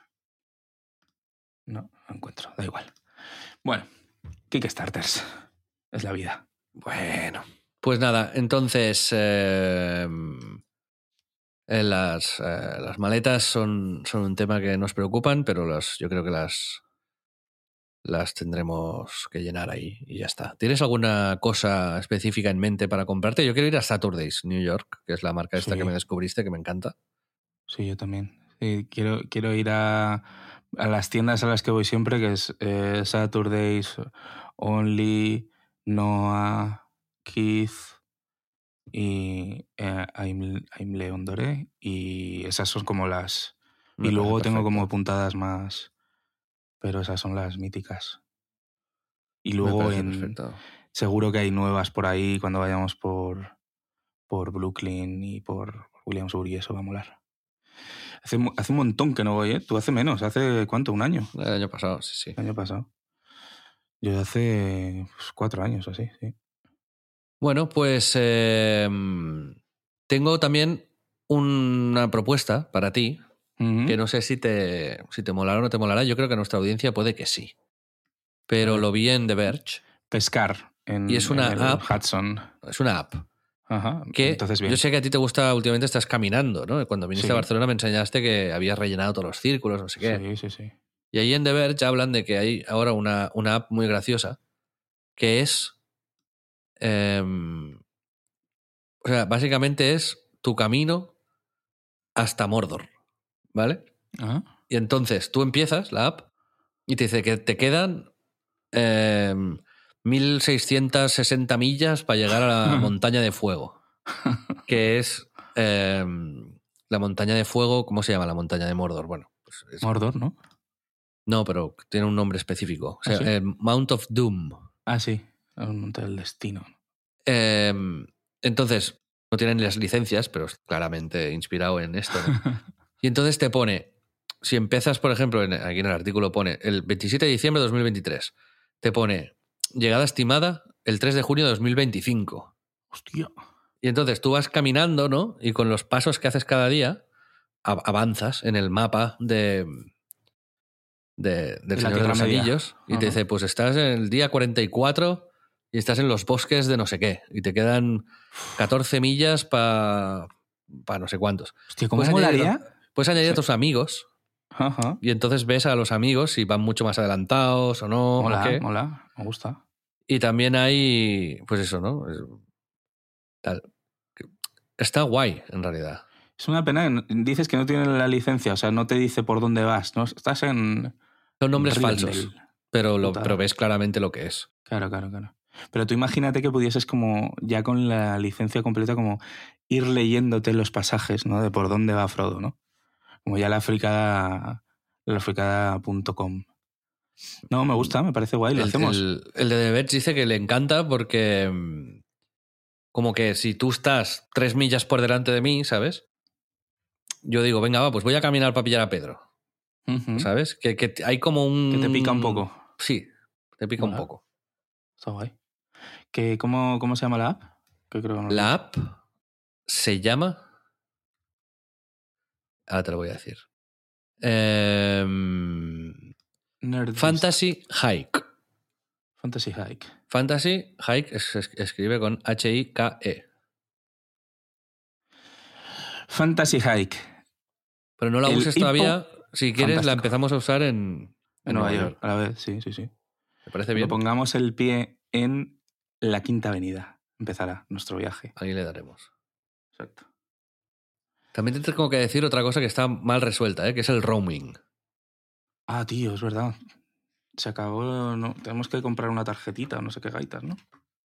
No, no encuentro, da igual. Bueno, Kickstarters. Es la vida. Bueno. Pues nada, entonces. Eh, eh, las, eh, las, maletas son, son, un tema que nos preocupan, pero las, yo creo que las, las tendremos que llenar ahí y ya está. ¿Tienes alguna cosa específica en mente para comprarte? Yo quiero ir a Saturdays, New York, que es la marca esta que me descubriste, que me encanta. Sí, yo también. quiero, quiero ir a... a las tiendas a las que voy siempre, que es eh, Saturdays, Only, Noah, Keith y eh, I'm, I'm Leon Doré. Y esas son como las... Me y luego tengo como puntadas más... Pero esas son las míticas. Y luego en, perfecto. seguro que hay nuevas por ahí cuando vayamos por, por Brooklyn y por Williamsburg y eso va a molar. Hace, hace un montón que no voy, ¿eh? Tú hace menos, hace cuánto, un año, El año pasado, sí, sí. el año pasado. Yo hace pues, cuatro años o así, sí. Bueno, pues eh, tengo también una propuesta para ti, que no sé si te, si te molará o no te molará. Yo creo que nuestra audiencia puede que sí. Pero lo vi en The Verge. Pescar en, Y es una en el app. Hudson. Es una app. Ajá. Que Entonces, bien. yo sé que a ti te gusta, últimamente estás caminando, ¿no? Cuando viniste Sí. a Barcelona me enseñaste que habías rellenado todos los círculos, no sé qué. Sí, sí, sí. Y ahí en The Verge hablan de que hay ahora una, una app muy graciosa que es. Em, o sea, básicamente es tu camino hasta Mordor. ¿Vale? Ajá. Y entonces tú empiezas la app y te dice que te quedan em, 1660 millas para llegar a la montaña de fuego. Que es em, la montaña de fuego. ¿Cómo se llama la montaña de Mordor? Bueno, pues es- Mordor, ¿no? no, pero tiene un nombre específico. O sea, ¿Ah, sí? eh, Mount of Doom. Ah, sí. Un monte del destino. Eh, entonces, no tienen las licencias, pero es claramente inspirado en esto. ¿no? Y entonces te pone, si empiezas, por ejemplo, en- aquí en el artículo pone el 27 de diciembre de 2023, te pone llegada estimada el 3 de junio de 2025. Hostia. Y entonces tú vas caminando, ¿no? Y con los pasos que haces cada día, av- avanzas en el mapa de, de- del De Señor de los. Anillos. Y te dice, pues estás en el día 44 y estás en los bosques de no sé qué. Y te quedan 14 millas para no sé cuántos. Hostia, ¿cómo Puedes añadir- molaría? Puedes añadir a tus amigos Ajá. y entonces ves a los amigos si van mucho más adelantados o no. o Mola, qué. mola. Me gusta. Y también hay, pues eso, ¿no? Tal. Está guay, en realidad. Es una pena. que Dices que no tiene la licencia, o sea, no te dice por dónde vas, ¿no? Estás en. Son nombres Rivendell. falsos, pero, lo, pero ves claramente lo que es. Claro, claro, claro. Pero tú imagínate que pudieses como, ya con la licencia completa, como ir leyéndote los pasajes, ¿no? De por dónde va Frodo, ¿no? Como ya la fricada, la fricada.com. No, me gusta, me parece guay, lo El, hacemos. el- el de Verge dice que le encanta porque mm, como que si tú estás tres millas por delante de mí, ¿sabes? Yo digo, venga, va, pues voy a caminar para pillar a Pedro. ¿sabes? Que, que hay como un... Que te pica un poco. Sí, te pica un poco. Está guay. ¿Que, cómo, ¿Cómo se llama la app? Que creo que no lo La app se llama... Ahora te lo voy a decir. Em. Fantasy Hike. Fantasy Hike. Fantasy Hike es- escribe con H-I-K-E. Fantasy Hike. Pero no la El uses todavía. Si quieres, la empezamos a usar en, En Nueva York, a la vez, sí, sí, sí. ¿Te parece Cuando bien? pongamos el pie en la Quinta Avenida, empezará nuestro viaje. Ahí le daremos. Exacto. También te tengo que decir otra cosa que está mal resuelta, ¿eh? que es el roaming. Ah, tío, es verdad. Se acabó. No, tenemos que comprar una tarjetita o no sé qué gaitas, ¿no?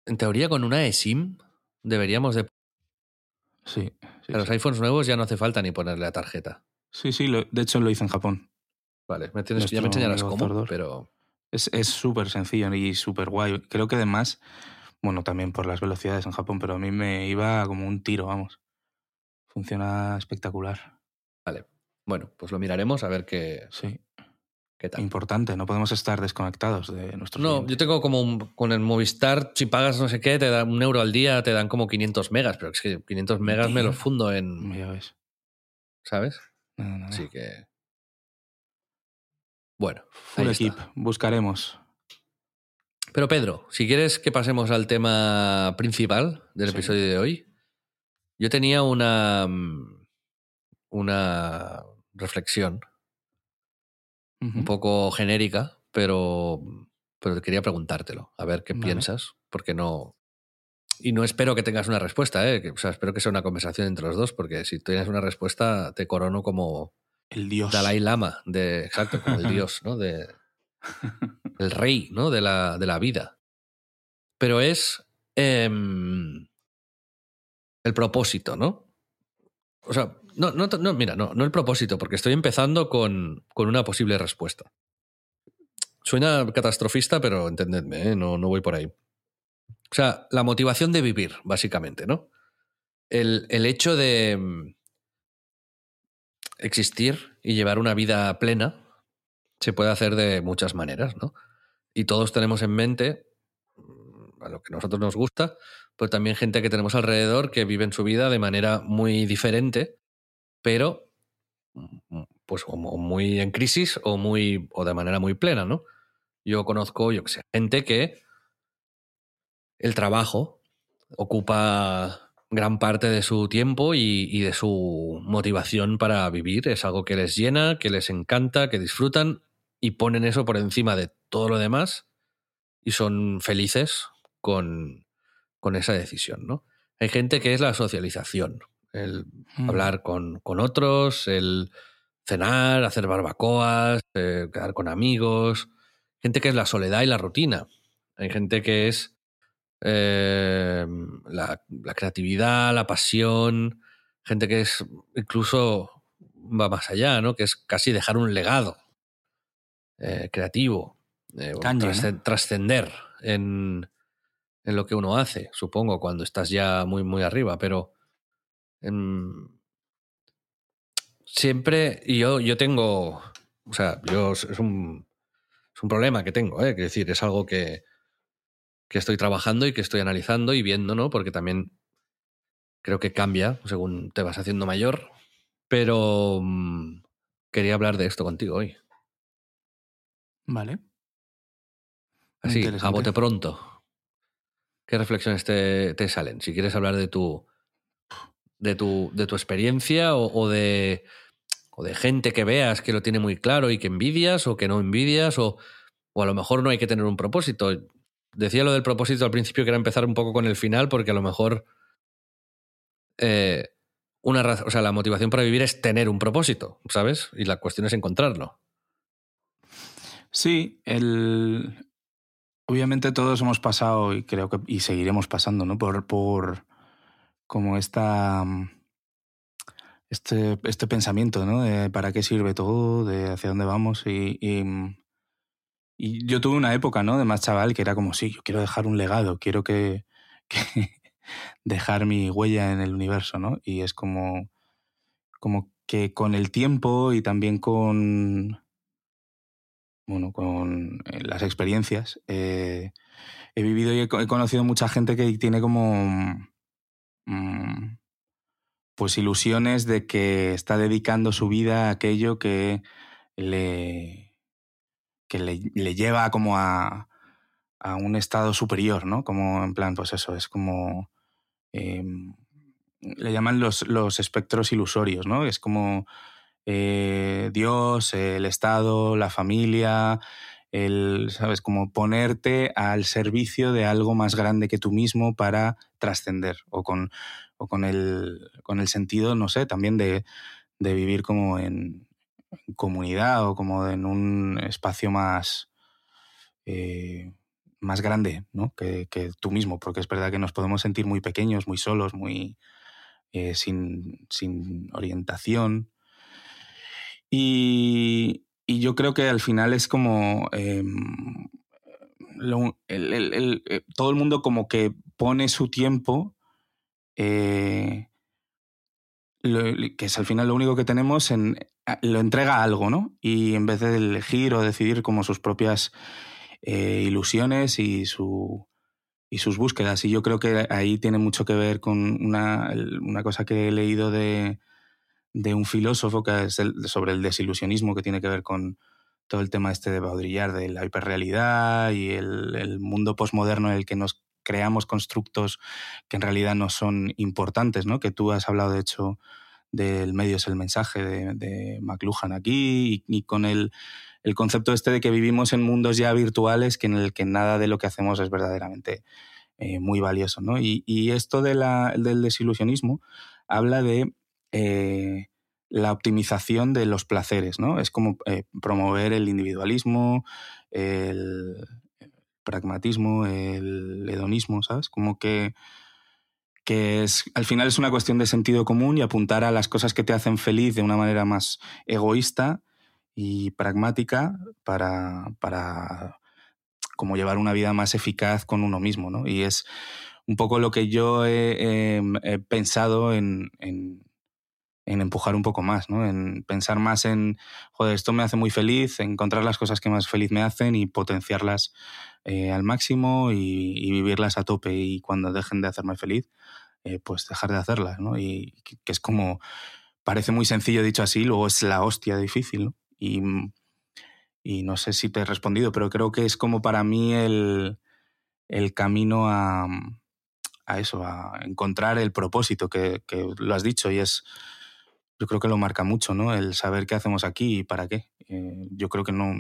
En teoría, con una eSIM deberíamos de... Sí. Sí, A los sí. iPhones nuevos ya no hace falta ni ponerle la tarjeta. sí, sí, lo- de hecho lo hice en Japón. Vale, me tienes, ya me enseñarás cómo, pero... Es es súper sencillo y súper guay. Creo que además, bueno, también por las velocidades en Japón, pero a mí me iba como un tiro, vamos. Funciona espectacular. Bueno, pues lo miraremos a ver qué, Sí. qué tal. Importante, no podemos estar desconectados de nuestros No, yo tengo como un- con el Movistar, si pagas no sé qué, te dan un euro al día, te dan como 500 megas, pero es que 500 megas me los fundo en, Ya ves. ¿sabes? Nada, nada. Así que... Bueno, Full equip, buscaremos. Pero Pedro, si quieres que pasemos al tema principal del Sí. episodio de hoy, yo tenía una, mm, una reflexión un poco genérica, pero, pero quería preguntártelo, a ver qué Vale. piensas, porque no... Y no espero que tengas una respuesta, ¿eh? Que- o sea, espero que sea una conversación entre los dos, porque si tienes una respuesta te corono como El dios. Dalai Lama, de, exacto, como el dios, ¿no? De, el rey, ¿no? De la, de la vida. Pero es em, el propósito, ¿no? O sea, no, no, no, mira, no, no el propósito, porque estoy empezando con, con una posible respuesta. Suena catastrofista, pero entendedme, ¿eh? no, no voy por ahí. O sea, la motivación de vivir, básicamente, ¿no? El, el hecho de mm, existir y llevar una vida plena se puede hacer de muchas maneras, ¿no? Y todos tenemos en mente mm, a lo que a nosotros nos gusta, pero también gente que tenemos alrededor que viven su vida de manera muy diferente, pero mm, pues como muy en crisis o muy o de manera muy plena, ¿no? Yo conozco, yo que sé, gente que el trabajo ocupa gran parte de su tiempo y, de su motivación para vivir. Es algo que les llena, que les encanta, que disfrutan y ponen eso por encima de todo lo demás y son felices con, con esa decisión, ¿no? Hay gente que es la socialización, el mm. hablar con, con, otros, el cenar, hacer barbacoas, eh, quedar con amigos, gente que es la soledad y la rutina. Hay gente que es eh, la, la, creatividad, la pasión, gente que es incluso va más allá, ¿no? Que es casi dejar un legado eh, creativo, eh, trascender en, en, lo que uno hace, supongo, cuando estás ya muy, muy arriba, pero en, siempre, y yo, yo tengo, o sea, yo es un es un problema que tengo, ¿eh? es decir, es algo que, que estoy trabajando y que estoy analizando y viendo, ¿no? Porque también creo que cambia según te vas haciendo mayor. Pero mmm, quería hablar de esto contigo hoy. Vale. Así, a bote pronto. ¿Qué reflexiones te, te, salen? Si quieres hablar de tu. de tu, de tu experiencia o, o de o de gente que veas que lo tiene muy claro y que envidias o que no envidias, o, o a lo mejor no hay que tener un propósito. Decía lo del propósito al principio que era empezar un poco con el final, porque a lo mejor eh, una o sea, la motivación para vivir es tener un propósito, ¿sabes? Y la cuestión es encontrarlo. Sí, el... obviamente todos hemos pasado y creo que y seguiremos pasando, ¿no? Por, por como esta este, este pensamiento, ¿no? De para qué sirve todo, de hacia dónde vamos. Y, y, y, yo tuve una época, ¿no? De más chaval que era como, sí, yo quiero dejar un legado, quiero que, que dejar mi huella en el universo, ¿no? Y es como, como que con el tiempo y también con, bueno, con eh, las experiencias, eh, he vivido y he conocido mucha gente que tiene como... Mmm, pues ilusiones de que está dedicando su vida a aquello que le, que le, le lleva como a, a, un estado superior, ¿no? Como en plan, pues eso, es como... Eh, le llaman los, los espectros ilusorios, ¿no? Es como eh, Dios, el Estado, la familia, el, ¿sabes? Como ponerte al servicio de algo más grande que tú mismo para trascender o con el, con el sentido, no sé, también de, vivir como en, comunidad o como en un espacio más, eh, más grande ¿no? que, tú mismo, porque es verdad que nos podemos sentir muy pequeños, muy solos, muy eh, sin, orientación. Y, yo creo que al final es como... El, eh, todo el mundo como que pone su tiempo eh, que es al final lo único que tenemos, en, lo entrega a algo, ¿no? Y en vez de elegir o decidir como sus propias eh, ilusiones y, su, y sus búsquedas. Y yo creo que ahí tiene mucho que ver con una, una cosa que he leído de, de un filósofo que es el, sobre el desilusionismo, que tiene que ver con todo el tema este de Baudrillard, de la hiperrealidad y el, el mundo posmoderno en el que nos creamos constructos que en realidad no son importantes, ¿no? Que tú has hablado, de hecho, del medio es el mensaje de, de McLuhan aquí y, con el, el, concepto este de que vivimos en mundos ya virtuales que en el que nada de lo que hacemos es verdaderamente eh, muy valioso, ¿no? Y, y esto de la, del desilusionismo habla de eh, la optimización de los placeres, ¿no? Es como eh, promover el individualismo, el pragmatismo, el hedonismo, ¿sabes? Como que, que es, al final es una cuestión de sentido común y apuntar a las cosas que te hacen feliz de una manera más egoísta y pragmática para, para como llevar una vida más eficaz con uno mismo, ¿no? Y es un poco lo que yo he, pensado en, en, empujar un poco más, ¿no? En pensar más en, joder, esto me hace muy feliz, encontrar las cosas que más feliz me hacen y potenciarlas eh, al máximo y, vivirlas a tope y cuando dejen de hacerme feliz, eh, pues dejar de hacerlas, ¿no? Y que es como, parece muy sencillo dicho así, luego es la hostia difícil, ¿no? Y, y no sé si te he respondido, pero creo que es como para mí el, el camino a, a, eso, a encontrar el propósito que, lo has dicho y es, yo creo que lo marca mucho, ¿no? El saber qué hacemos aquí y para qué. Eh, yo creo que no,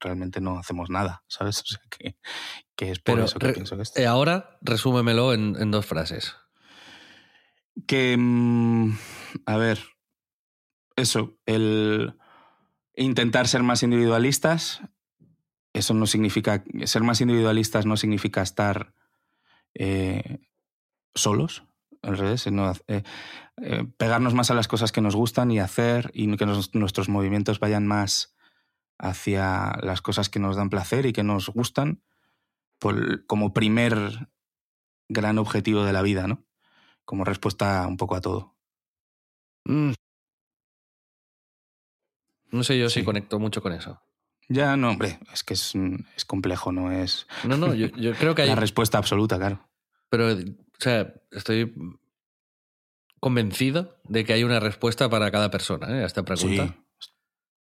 realmente no hacemos nada, ¿sabes? O sea, que, que es por eso que pienso que esto. Eh, ahora, resúmemelo en, en dos frases. Que, mm, a ver, eso, el intentar ser más individualistas. Eso no significa. Ser más individualistas no significa estar eh, solos. Al revés, eh, eh, pegarnos más a las cosas que nos gustan y hacer y que nuestros movimientos vayan más hacia las cosas que nos dan placer y que nos gustan como primer gran objetivo de la vida, ¿no? Como respuesta un poco a todo. Mm, no sé yo si conecto mucho con eso. Ya, no, hombre, es que es, es complejo, no es. No, no, yo, creo que hay. La respuesta absoluta, claro. Pero, o sea, estoy convencido de que hay una respuesta para cada persona ¿eh? a esta pregunta.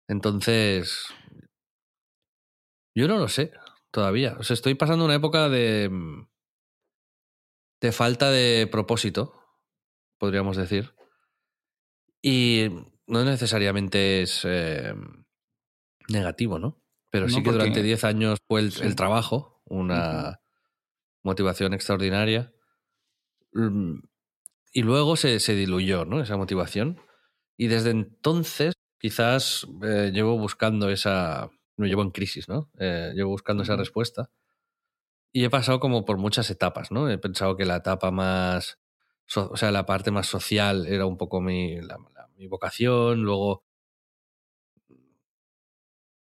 Entonces. Yo no lo sé todavía. O sea, estoy pasando una época de. de falta de propósito, podríamos decir. Y no necesariamente es eh, negativo, ¿no? Pero sí que durante 10 años fue el, trabajo, una motivación extraordinaria. Mm, y luego se, diluyó, ¿no? Esa motivación. Y desde entonces, quizás eh, llevo buscando esa. Me llevo en crisis, ¿no? Eh, llevo buscando esa respuesta. Y he pasado como por muchas etapas, ¿no? He pensado que la etapa más. o sea, la parte más social era un poco mi, mi vocación, luego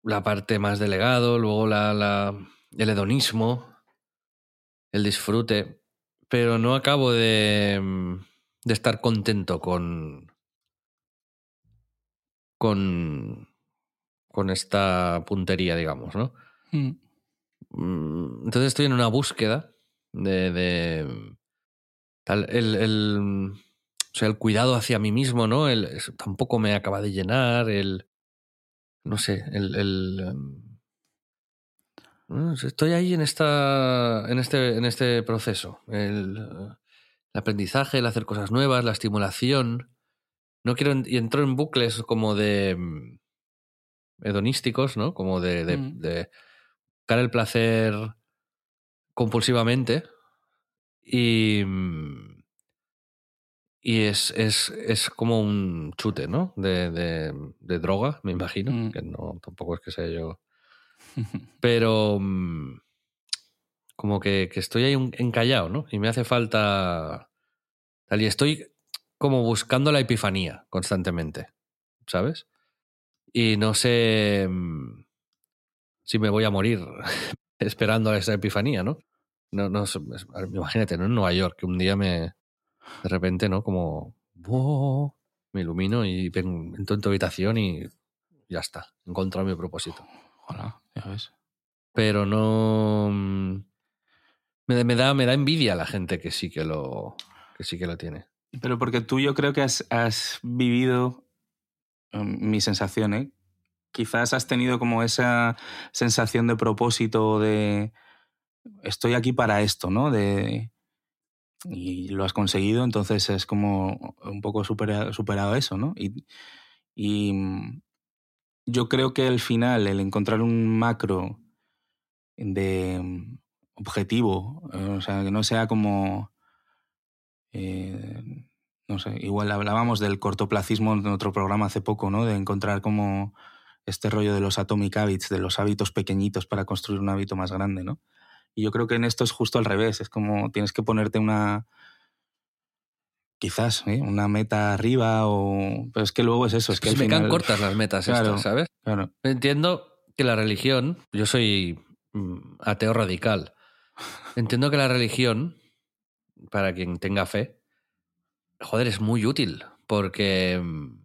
la parte más delegado, luego la, la, el hedonismo, el disfrute, pero no acabo de, mm, de estar contento con, con, con esta puntería, digamos, ¿no? Mm. Mm, entonces estoy en una búsqueda de, de el, el, o sea, el cuidado hacia mí mismo, ¿no? El, tampoco me acaba de llenar, el... No sé, el... el em, estoy ahí en, esta, en, este, en este proceso. El, el, aprendizaje, el hacer cosas nuevas, la estimulación. No quiero... Y entro en bucles como de... Em, hedonísticos, ¿no? Como de, de, mm. de buscar el placer compulsivamente. Y em, y es, es, es, como un chute, ¿no? De, de, droga, me imagino. Mm. Que no, tampoco es que sea yo. Pero mm, como que, que, estoy ahí encallado, ¿no? Y me hace falta. Tal, y estoy como buscando la epifanía constantemente, ¿sabes? Y no sé mm, si me voy a morir esperando a esa epifanía, ¿no? No, no, imagínate, ¿no? En Nueva York, que un día me, de repente, ¿no? Como, me ilumino y entro en tu habitación y ya está, encontrado mi propósito. Hola, ya ves. Pero no... Mm, me, da, me da envidia la gente que sí que lo, que sí que lo tiene. Pero porque tú yo creo que has, vivido, em, mi sensación, ¿eh? Quizás has tenido como esa sensación de propósito de estoy aquí para esto, ¿no? De, y lo has conseguido, entonces es como un poco superado eso, ¿no? Y, y, mm, yo creo que al final el encontrar un macro de mm, objetivo, eh, o sea, que no sea como, eh, no sé, igual hablábamos del cortoplacismo en otro programa hace poco, ¿no? De encontrar como este rollo de los atomic habits, de los hábitos pequeñitos para construir un hábito más grande, ¿no? Y yo creo que en esto es justo al revés, es como tienes que ponerte una, quizás, ¿eh? una meta arriba o... Pero es que luego es eso, es, que, me quedan cortas las metas estas, ¿sabes? Claro. Entiendo que la religión, yo soy mm, ateo radical, entiendo que la religión, para quien tenga fe, joder, es muy útil porque mm,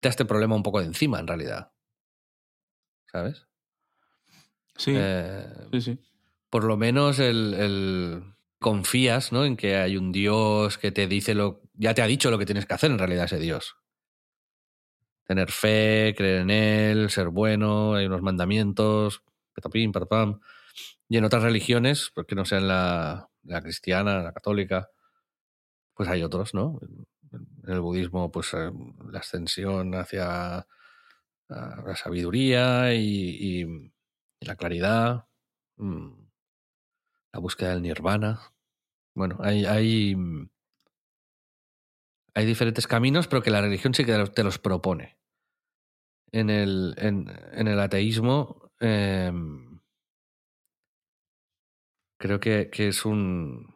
te da este problema un poco de encima, en realidad. ¿Sabes? Sí. Eh, sí, sí. Por lo menos el, confías ¿no? en que hay un Dios que te dice lo. ya te ha dicho lo que tienes que hacer en realidad ese Dios. Tener fe, creer en él, ser bueno, hay unos mandamientos, petapim, patapam. Y en otras religiones, porque no sean la, la cristiana, la católica, pues hay otros, ¿no? En el budismo, pues eh, la ascensión hacia ah, la sabiduría y, la claridad, mm, la búsqueda del nirvana. Bueno, hay, hay, hay diferentes caminos, pero que la religión sí que te los propone. En el, en, el ateísmo em, creo que, que es un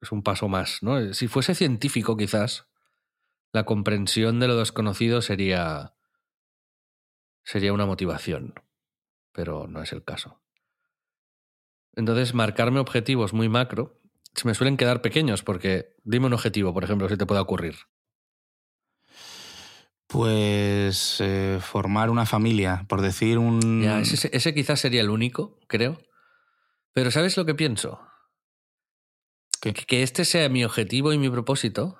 es un paso más, ¿no? Si fuese científico, quizás, la comprensión de lo desconocido sería. sería una motivación. Pero no es el caso. Entonces, marcarme objetivos muy macro se me suelen quedar pequeños, porque dime un objetivo, por ejemplo, si te puede ocurrir. Pues eh, formar una familia, por decir un. ese, ese quizás sería el único, creo. Pero ¿sabes lo que pienso? Que este sea mi objetivo y mi propósito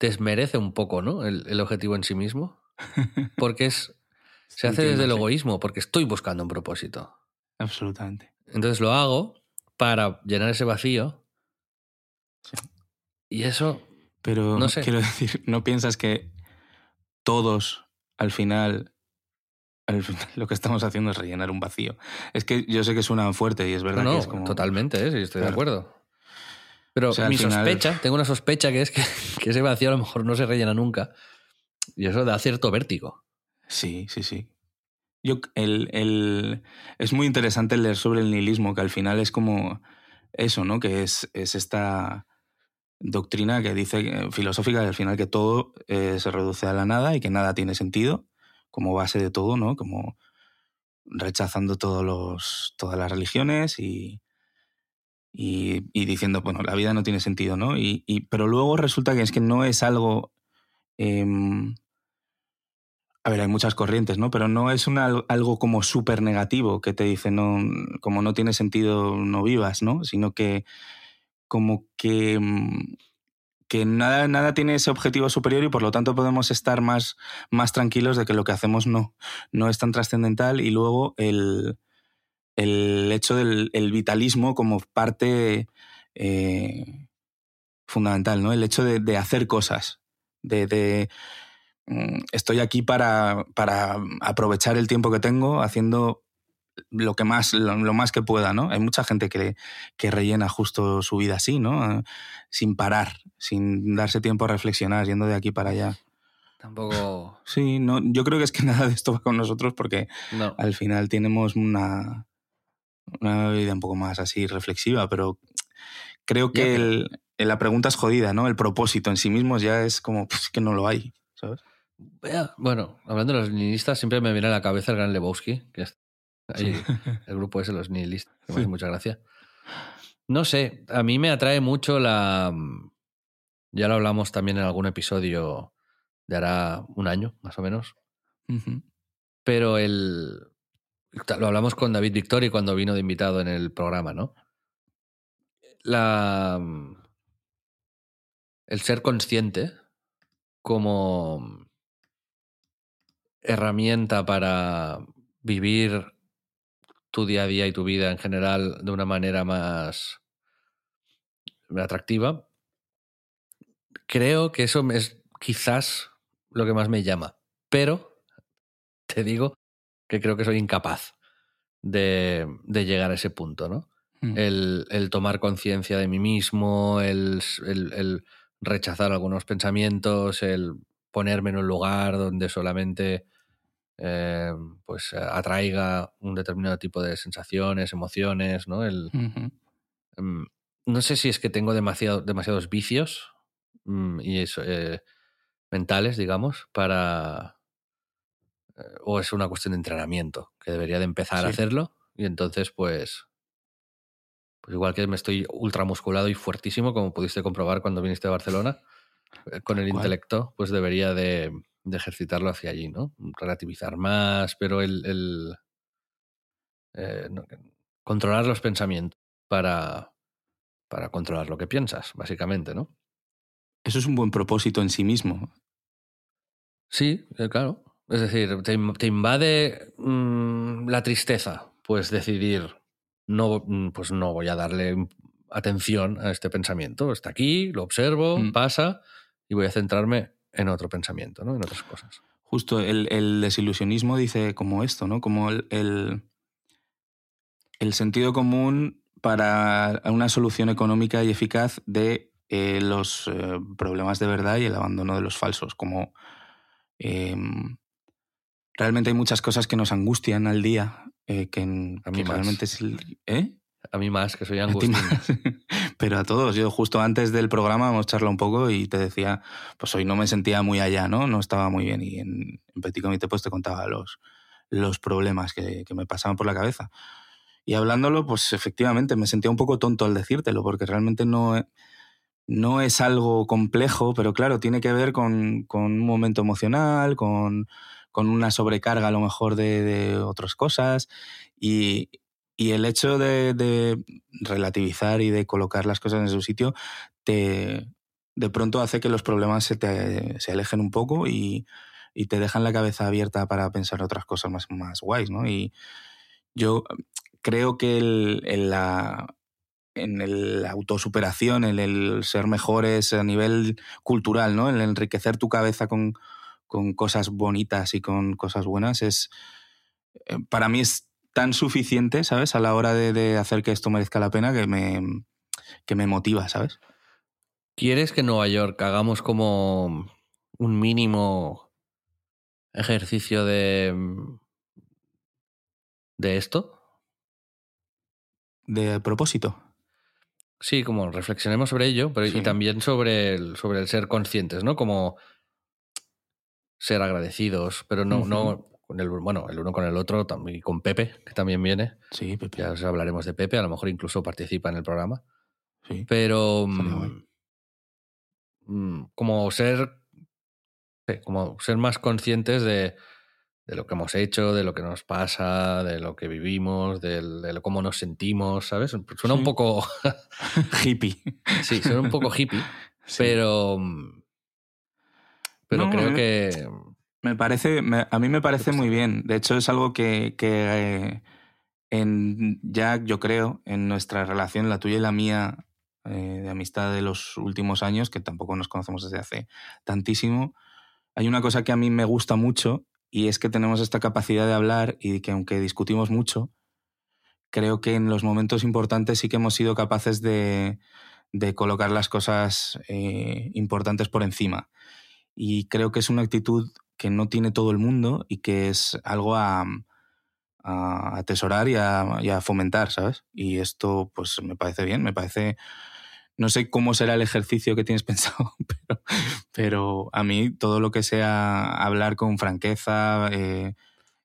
desmerece un poco, ¿no? El, objetivo en sí mismo. Porque es. se hace desde el egoísmo, porque estoy buscando un propósito. Absolutamente. Entonces lo hago para llenar ese vacío. Y eso. Pero no sé. quiero decir, ¿no piensas que todos al final lo que estamos haciendo es rellenar un vacío. Es que yo sé que suena fuerte y es verdad que es como... Totalmente, ¿eh? sí, estoy de acuerdo. Pero mi sospecha, tengo una sospecha que es que, ese vacío a lo mejor no se rellena nunca. Y eso da cierto vértigo. Sí, sí, sí. Yo, el, el, es muy interesante leer sobre el nihilismo, que al final es como eso, ¿no? Que es, es esta doctrina que dice, eh, filosófica, que al final que todo eh, se reduce a la nada y que nada tiene sentido, como base de todo, ¿no? Como rechazando todos los, todas las religiones y, y, diciendo, bueno, la vida no tiene sentido, ¿no? Y, pero luego resulta que es que no es algo... Em, a ver, hay muchas corrientes, ¿no? Pero no es algo como súper negativo que te dice, no, como no tiene sentido, no vivas, ¿no? Sino que como que, em, que nada, nada tiene ese objetivo superior y por lo tanto podemos estar más, más tranquilos de que lo que hacemos no, no es tan trascendental y luego el, el hecho del vitalismo como parte eh, fundamental, ¿no? El hecho de, hacer cosas, de, mm, estoy aquí para, para, aprovechar el tiempo que tengo haciendo lo que más, lo, más que pueda, ¿no? Hay mucha gente que, que, rellena justo su vida así, ¿no? Sin parar, sin darse tiempo a reflexionar, yendo de aquí para allá. Tampoco. Sí, no, yo creo que es que nada de esto va con nosotros porque al final tenemos una, una vida un poco más así reflexiva, pero creo que la pregunta es jodida, ¿no? El propósito en sí mismo ya es como pues, que no lo hay, ¿sabes? Bueno, hablando de los nihilistas, siempre me viene a la cabeza el gran Lebowski, que es ahí, el grupo ese, los nihilistas, que me hace mucha gracia. No sé, a mí me atrae mucho la... Ya lo hablamos también en algún episodio de hará un año, más o menos. Pero el, lo hablamos con David Victori cuando vino de invitado en el programa, ¿no? La, el ser consciente como herramienta para vivir tu día a día y tu vida en general de una manera más atractiva, creo que eso es quizás lo que más me llama. Pero, te digo, que creo que soy incapaz de, llegar a ese punto, ¿no? mm. el, tomar conciencia de mí mismo, el, rechazar algunos pensamientos, el ponerme en un lugar donde solamente eh, pues atraiga un determinado tipo de sensaciones, emociones, ¿no? El, em, no sé si es que tengo demasiado, demasiados vicios mm, y eso, eh, mentales, digamos, para... Eh, o es una cuestión de entrenamiento, que debería de empezar a hacerlo y entonces pues... Pues igual que me estoy ultramusculado y fuertísimo, como pudiste comprobar cuando viniste a Barcelona, con el intelecto, pues debería de, ejercitarlo hacia allí, ¿no? Relativizar más, pero el... controlar los pensamientos para, para controlar lo que piensas, básicamente, ¿no? Eso es un buen propósito en sí mismo. Sí, eh, claro. Es decir, te, invade mm, la tristeza, pues decidir, no, mm, pues no voy a darle atención a este pensamiento. Está aquí, lo observo, mm. pasa, y voy a centrarme en otro pensamiento, ¿no? En otras cosas. Justo, el, desilusionismo dice como esto, ¿no? Como el, el sentido común para una solución económica y eficaz de eh, los eh, problemas de verdad y el abandono de los falsos. Como em, realmente hay muchas cosas que nos angustian al día, eh, que, a mí realmente es A mí más, que soy angustiado. Pero a todos. Yo justo antes del programa hemos charlado un poco y te decía, pues hoy no me sentía muy allá, ¿no? No estaba muy bien. Y en, Petit Comité pues te contaba los, los problemas que, que me pasaban por la cabeza. Y hablándolo, pues efectivamente me sentía un poco tonto al decírtelo, porque realmente no, no es algo complejo, pero claro, tiene que ver con, un momento emocional, con, una sobrecarga a lo mejor de, otras cosas. Y, el hecho de, relativizar y de colocar las cosas en su sitio te, de pronto hace que los problemas se, te, se alejen un poco y, y, te dejan la cabeza abierta para pensar otras cosas más, más guays, ¿no? Y yo creo que el, en la en la autosuperación, en el ser mejores a nivel cultural, ¿no? En enriquecer tu cabeza con, con cosas bonitas y con cosas buenas, es eh, para mí es tan suficiente, ¿sabes? A la hora de, hacer que esto merezca la pena que me, que me motiva, ¿sabes? ¿Quieres que en Nueva York hagamos como un mínimo ejercicio de, de esto? de propósito. Sí, como reflexionemos sobre ello, pero y también sobre el, sobre el ser conscientes, ¿no? Como ser agradecidos, pero no, no con el, bueno, el uno con el otro, también con Pepe, que también viene. Sí, Pepe. Ya hablaremos de Pepe, a lo mejor incluso participa en el programa. Sí. Pero mm, mm, como ser como ser más conscientes de, de lo que hemos hecho, de lo que nos pasa, de lo que vivimos, de, cómo nos sentimos, ¿sabes? Suena un poco hippie. Sí, suena un poco hippie, pero pero creo que me parece a mí me parece muy bien. De hecho es algo que, que en ya yo creo en nuestra relación, la tuya y la mía eh, de amistad de los últimos años, que tampoco nos conocemos desde hace tantísimo, hay una cosa que a mí me gusta mucho y es que tenemos esta capacidad de hablar y que aunque discutimos mucho, creo que en los momentos importantes sí que hemos sido capaces de, colocar las cosas eh, importantes por encima. Y creo que es una actitud que no tiene todo el mundo y que es algo a, atesorar y a, a, fomentar, ¿sabes? Y esto pues me parece bien, me parece no sé cómo será el ejercicio que tienes pensado, pero, a mí todo lo que sea hablar con franqueza, eh,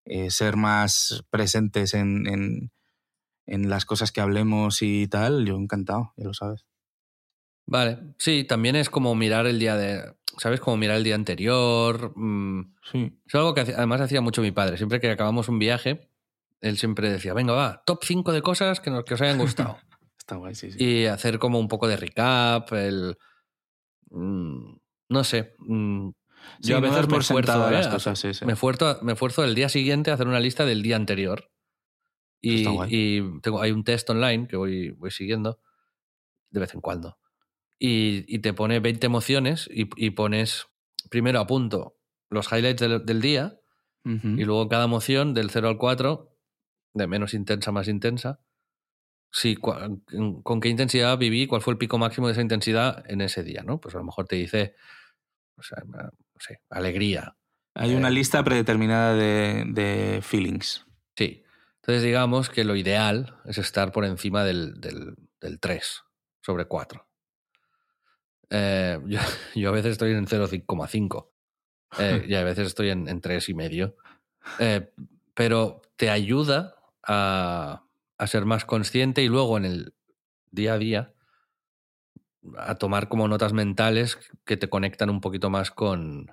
eh, ser más presentes en, las cosas que hablemos y tal, yo encantado, ya lo sabes. Vale, sí, también es como mirar el día de, ¿sabes? Como mirar el día anterior. Mm, sí. Es algo que además hacía mucho mi padre. Siempre que acabamos un viaje, él siempre decía, venga, va, top 5 de cosas que, nos, que os hayan gustado. Y hacer como un poco de recap, el... Mm, no sé. Mm, yo a veces me esfuerzo, ¿eh? me, esfuerzo, me esfuerzo el día siguiente a hacer una lista del día anterior. Y, tengo, hay un test online que voy, voy siguiendo de vez en cuando. Y, te pone 20 emociones y, pones, primero a punto los highlights del, día y luego cada emoción del 0 al 4, de menos intensa a más intensa, si, con qué intensidad viví, cuál fue el pico máximo de esa intensidad en ese día, ¿no? Pues a lo mejor te dice, o sea, no sé, alegría. Hay una Eh, lista predeterminada de, de feelings. Sí. Entonces digamos que lo ideal es estar por encima del, del, del 3 sobre 4. Eh, yo, yo, a veces estoy en 0,5 eh, y a veces estoy en, en 3,5. Eh, pero te ayuda a, a ser más consciente y luego en el día a día a tomar como notas mentales que te conectan un poquito más con,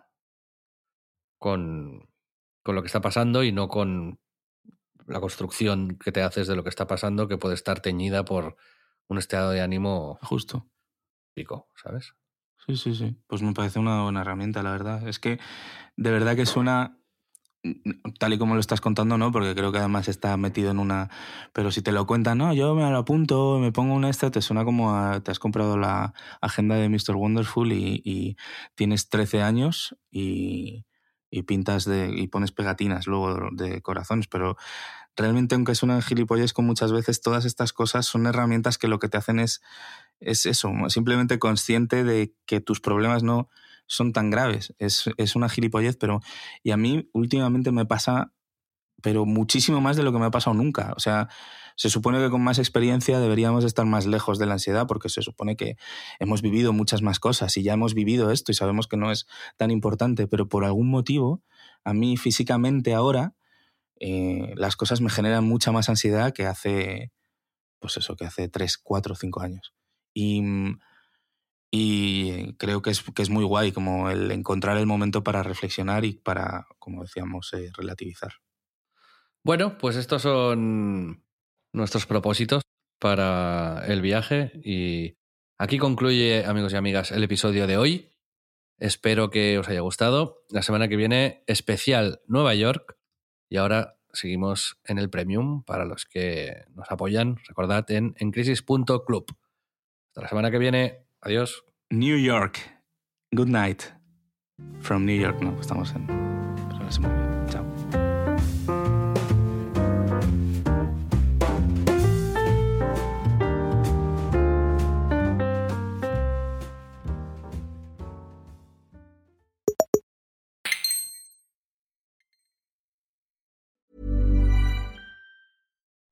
con, con lo que está pasando y no con la construcción que te haces de lo que está pasando que puede estar teñida por un estado de ánimo justo pico, ¿sabes? Sí, sí, sí. Pues me parece una buena herramienta, la verdad. Es que de verdad que suena tal y como lo estás contando, ¿no? Porque creo que además está metido en una... Pero si te lo cuentan, no, yo me lo apunto, me pongo un extra, te suena como te has comprado la agenda de Mr. Wonderful y, tienes 13 años y, pintas de... y pones pegatinas luego de corazones, pero realmente aunque es una gilipollez con muchas veces, todas estas cosas son herramientas que lo que te hacen es, es eso, simplemente consciente de que tus problemas no son tan graves. Es, es una gilipollez, pero. Y a mí últimamente me pasa, pero muchísimo más de lo que me ha pasado nunca. O sea, se supone que con más experiencia deberíamos estar más lejos de la ansiedad, porque se supone que hemos vivido muchas más cosas y ya hemos vivido esto y sabemos que no es tan importante, pero por algún motivo, a mí físicamente ahora, eh, las cosas me generan mucha más ansiedad que hace. Pues eso, que hace 3, 4, 5 años. Y y creo que es, que es muy guay como el encontrar el momento para reflexionar y para, como decíamos, eh, relativizar. Bueno, pues estos son nuestros propósitos para el viaje y aquí concluye, amigos y amigas, el episodio de hoy. Espero que os haya gustado. La semana que viene, especial Nueva York. Y ahora seguimos en el Premium para los que nos apoyan. Recordad en, en crisis.club. Hasta la semana que viene. Adiós. New York. Good night. From New York, no, estamos en. Pero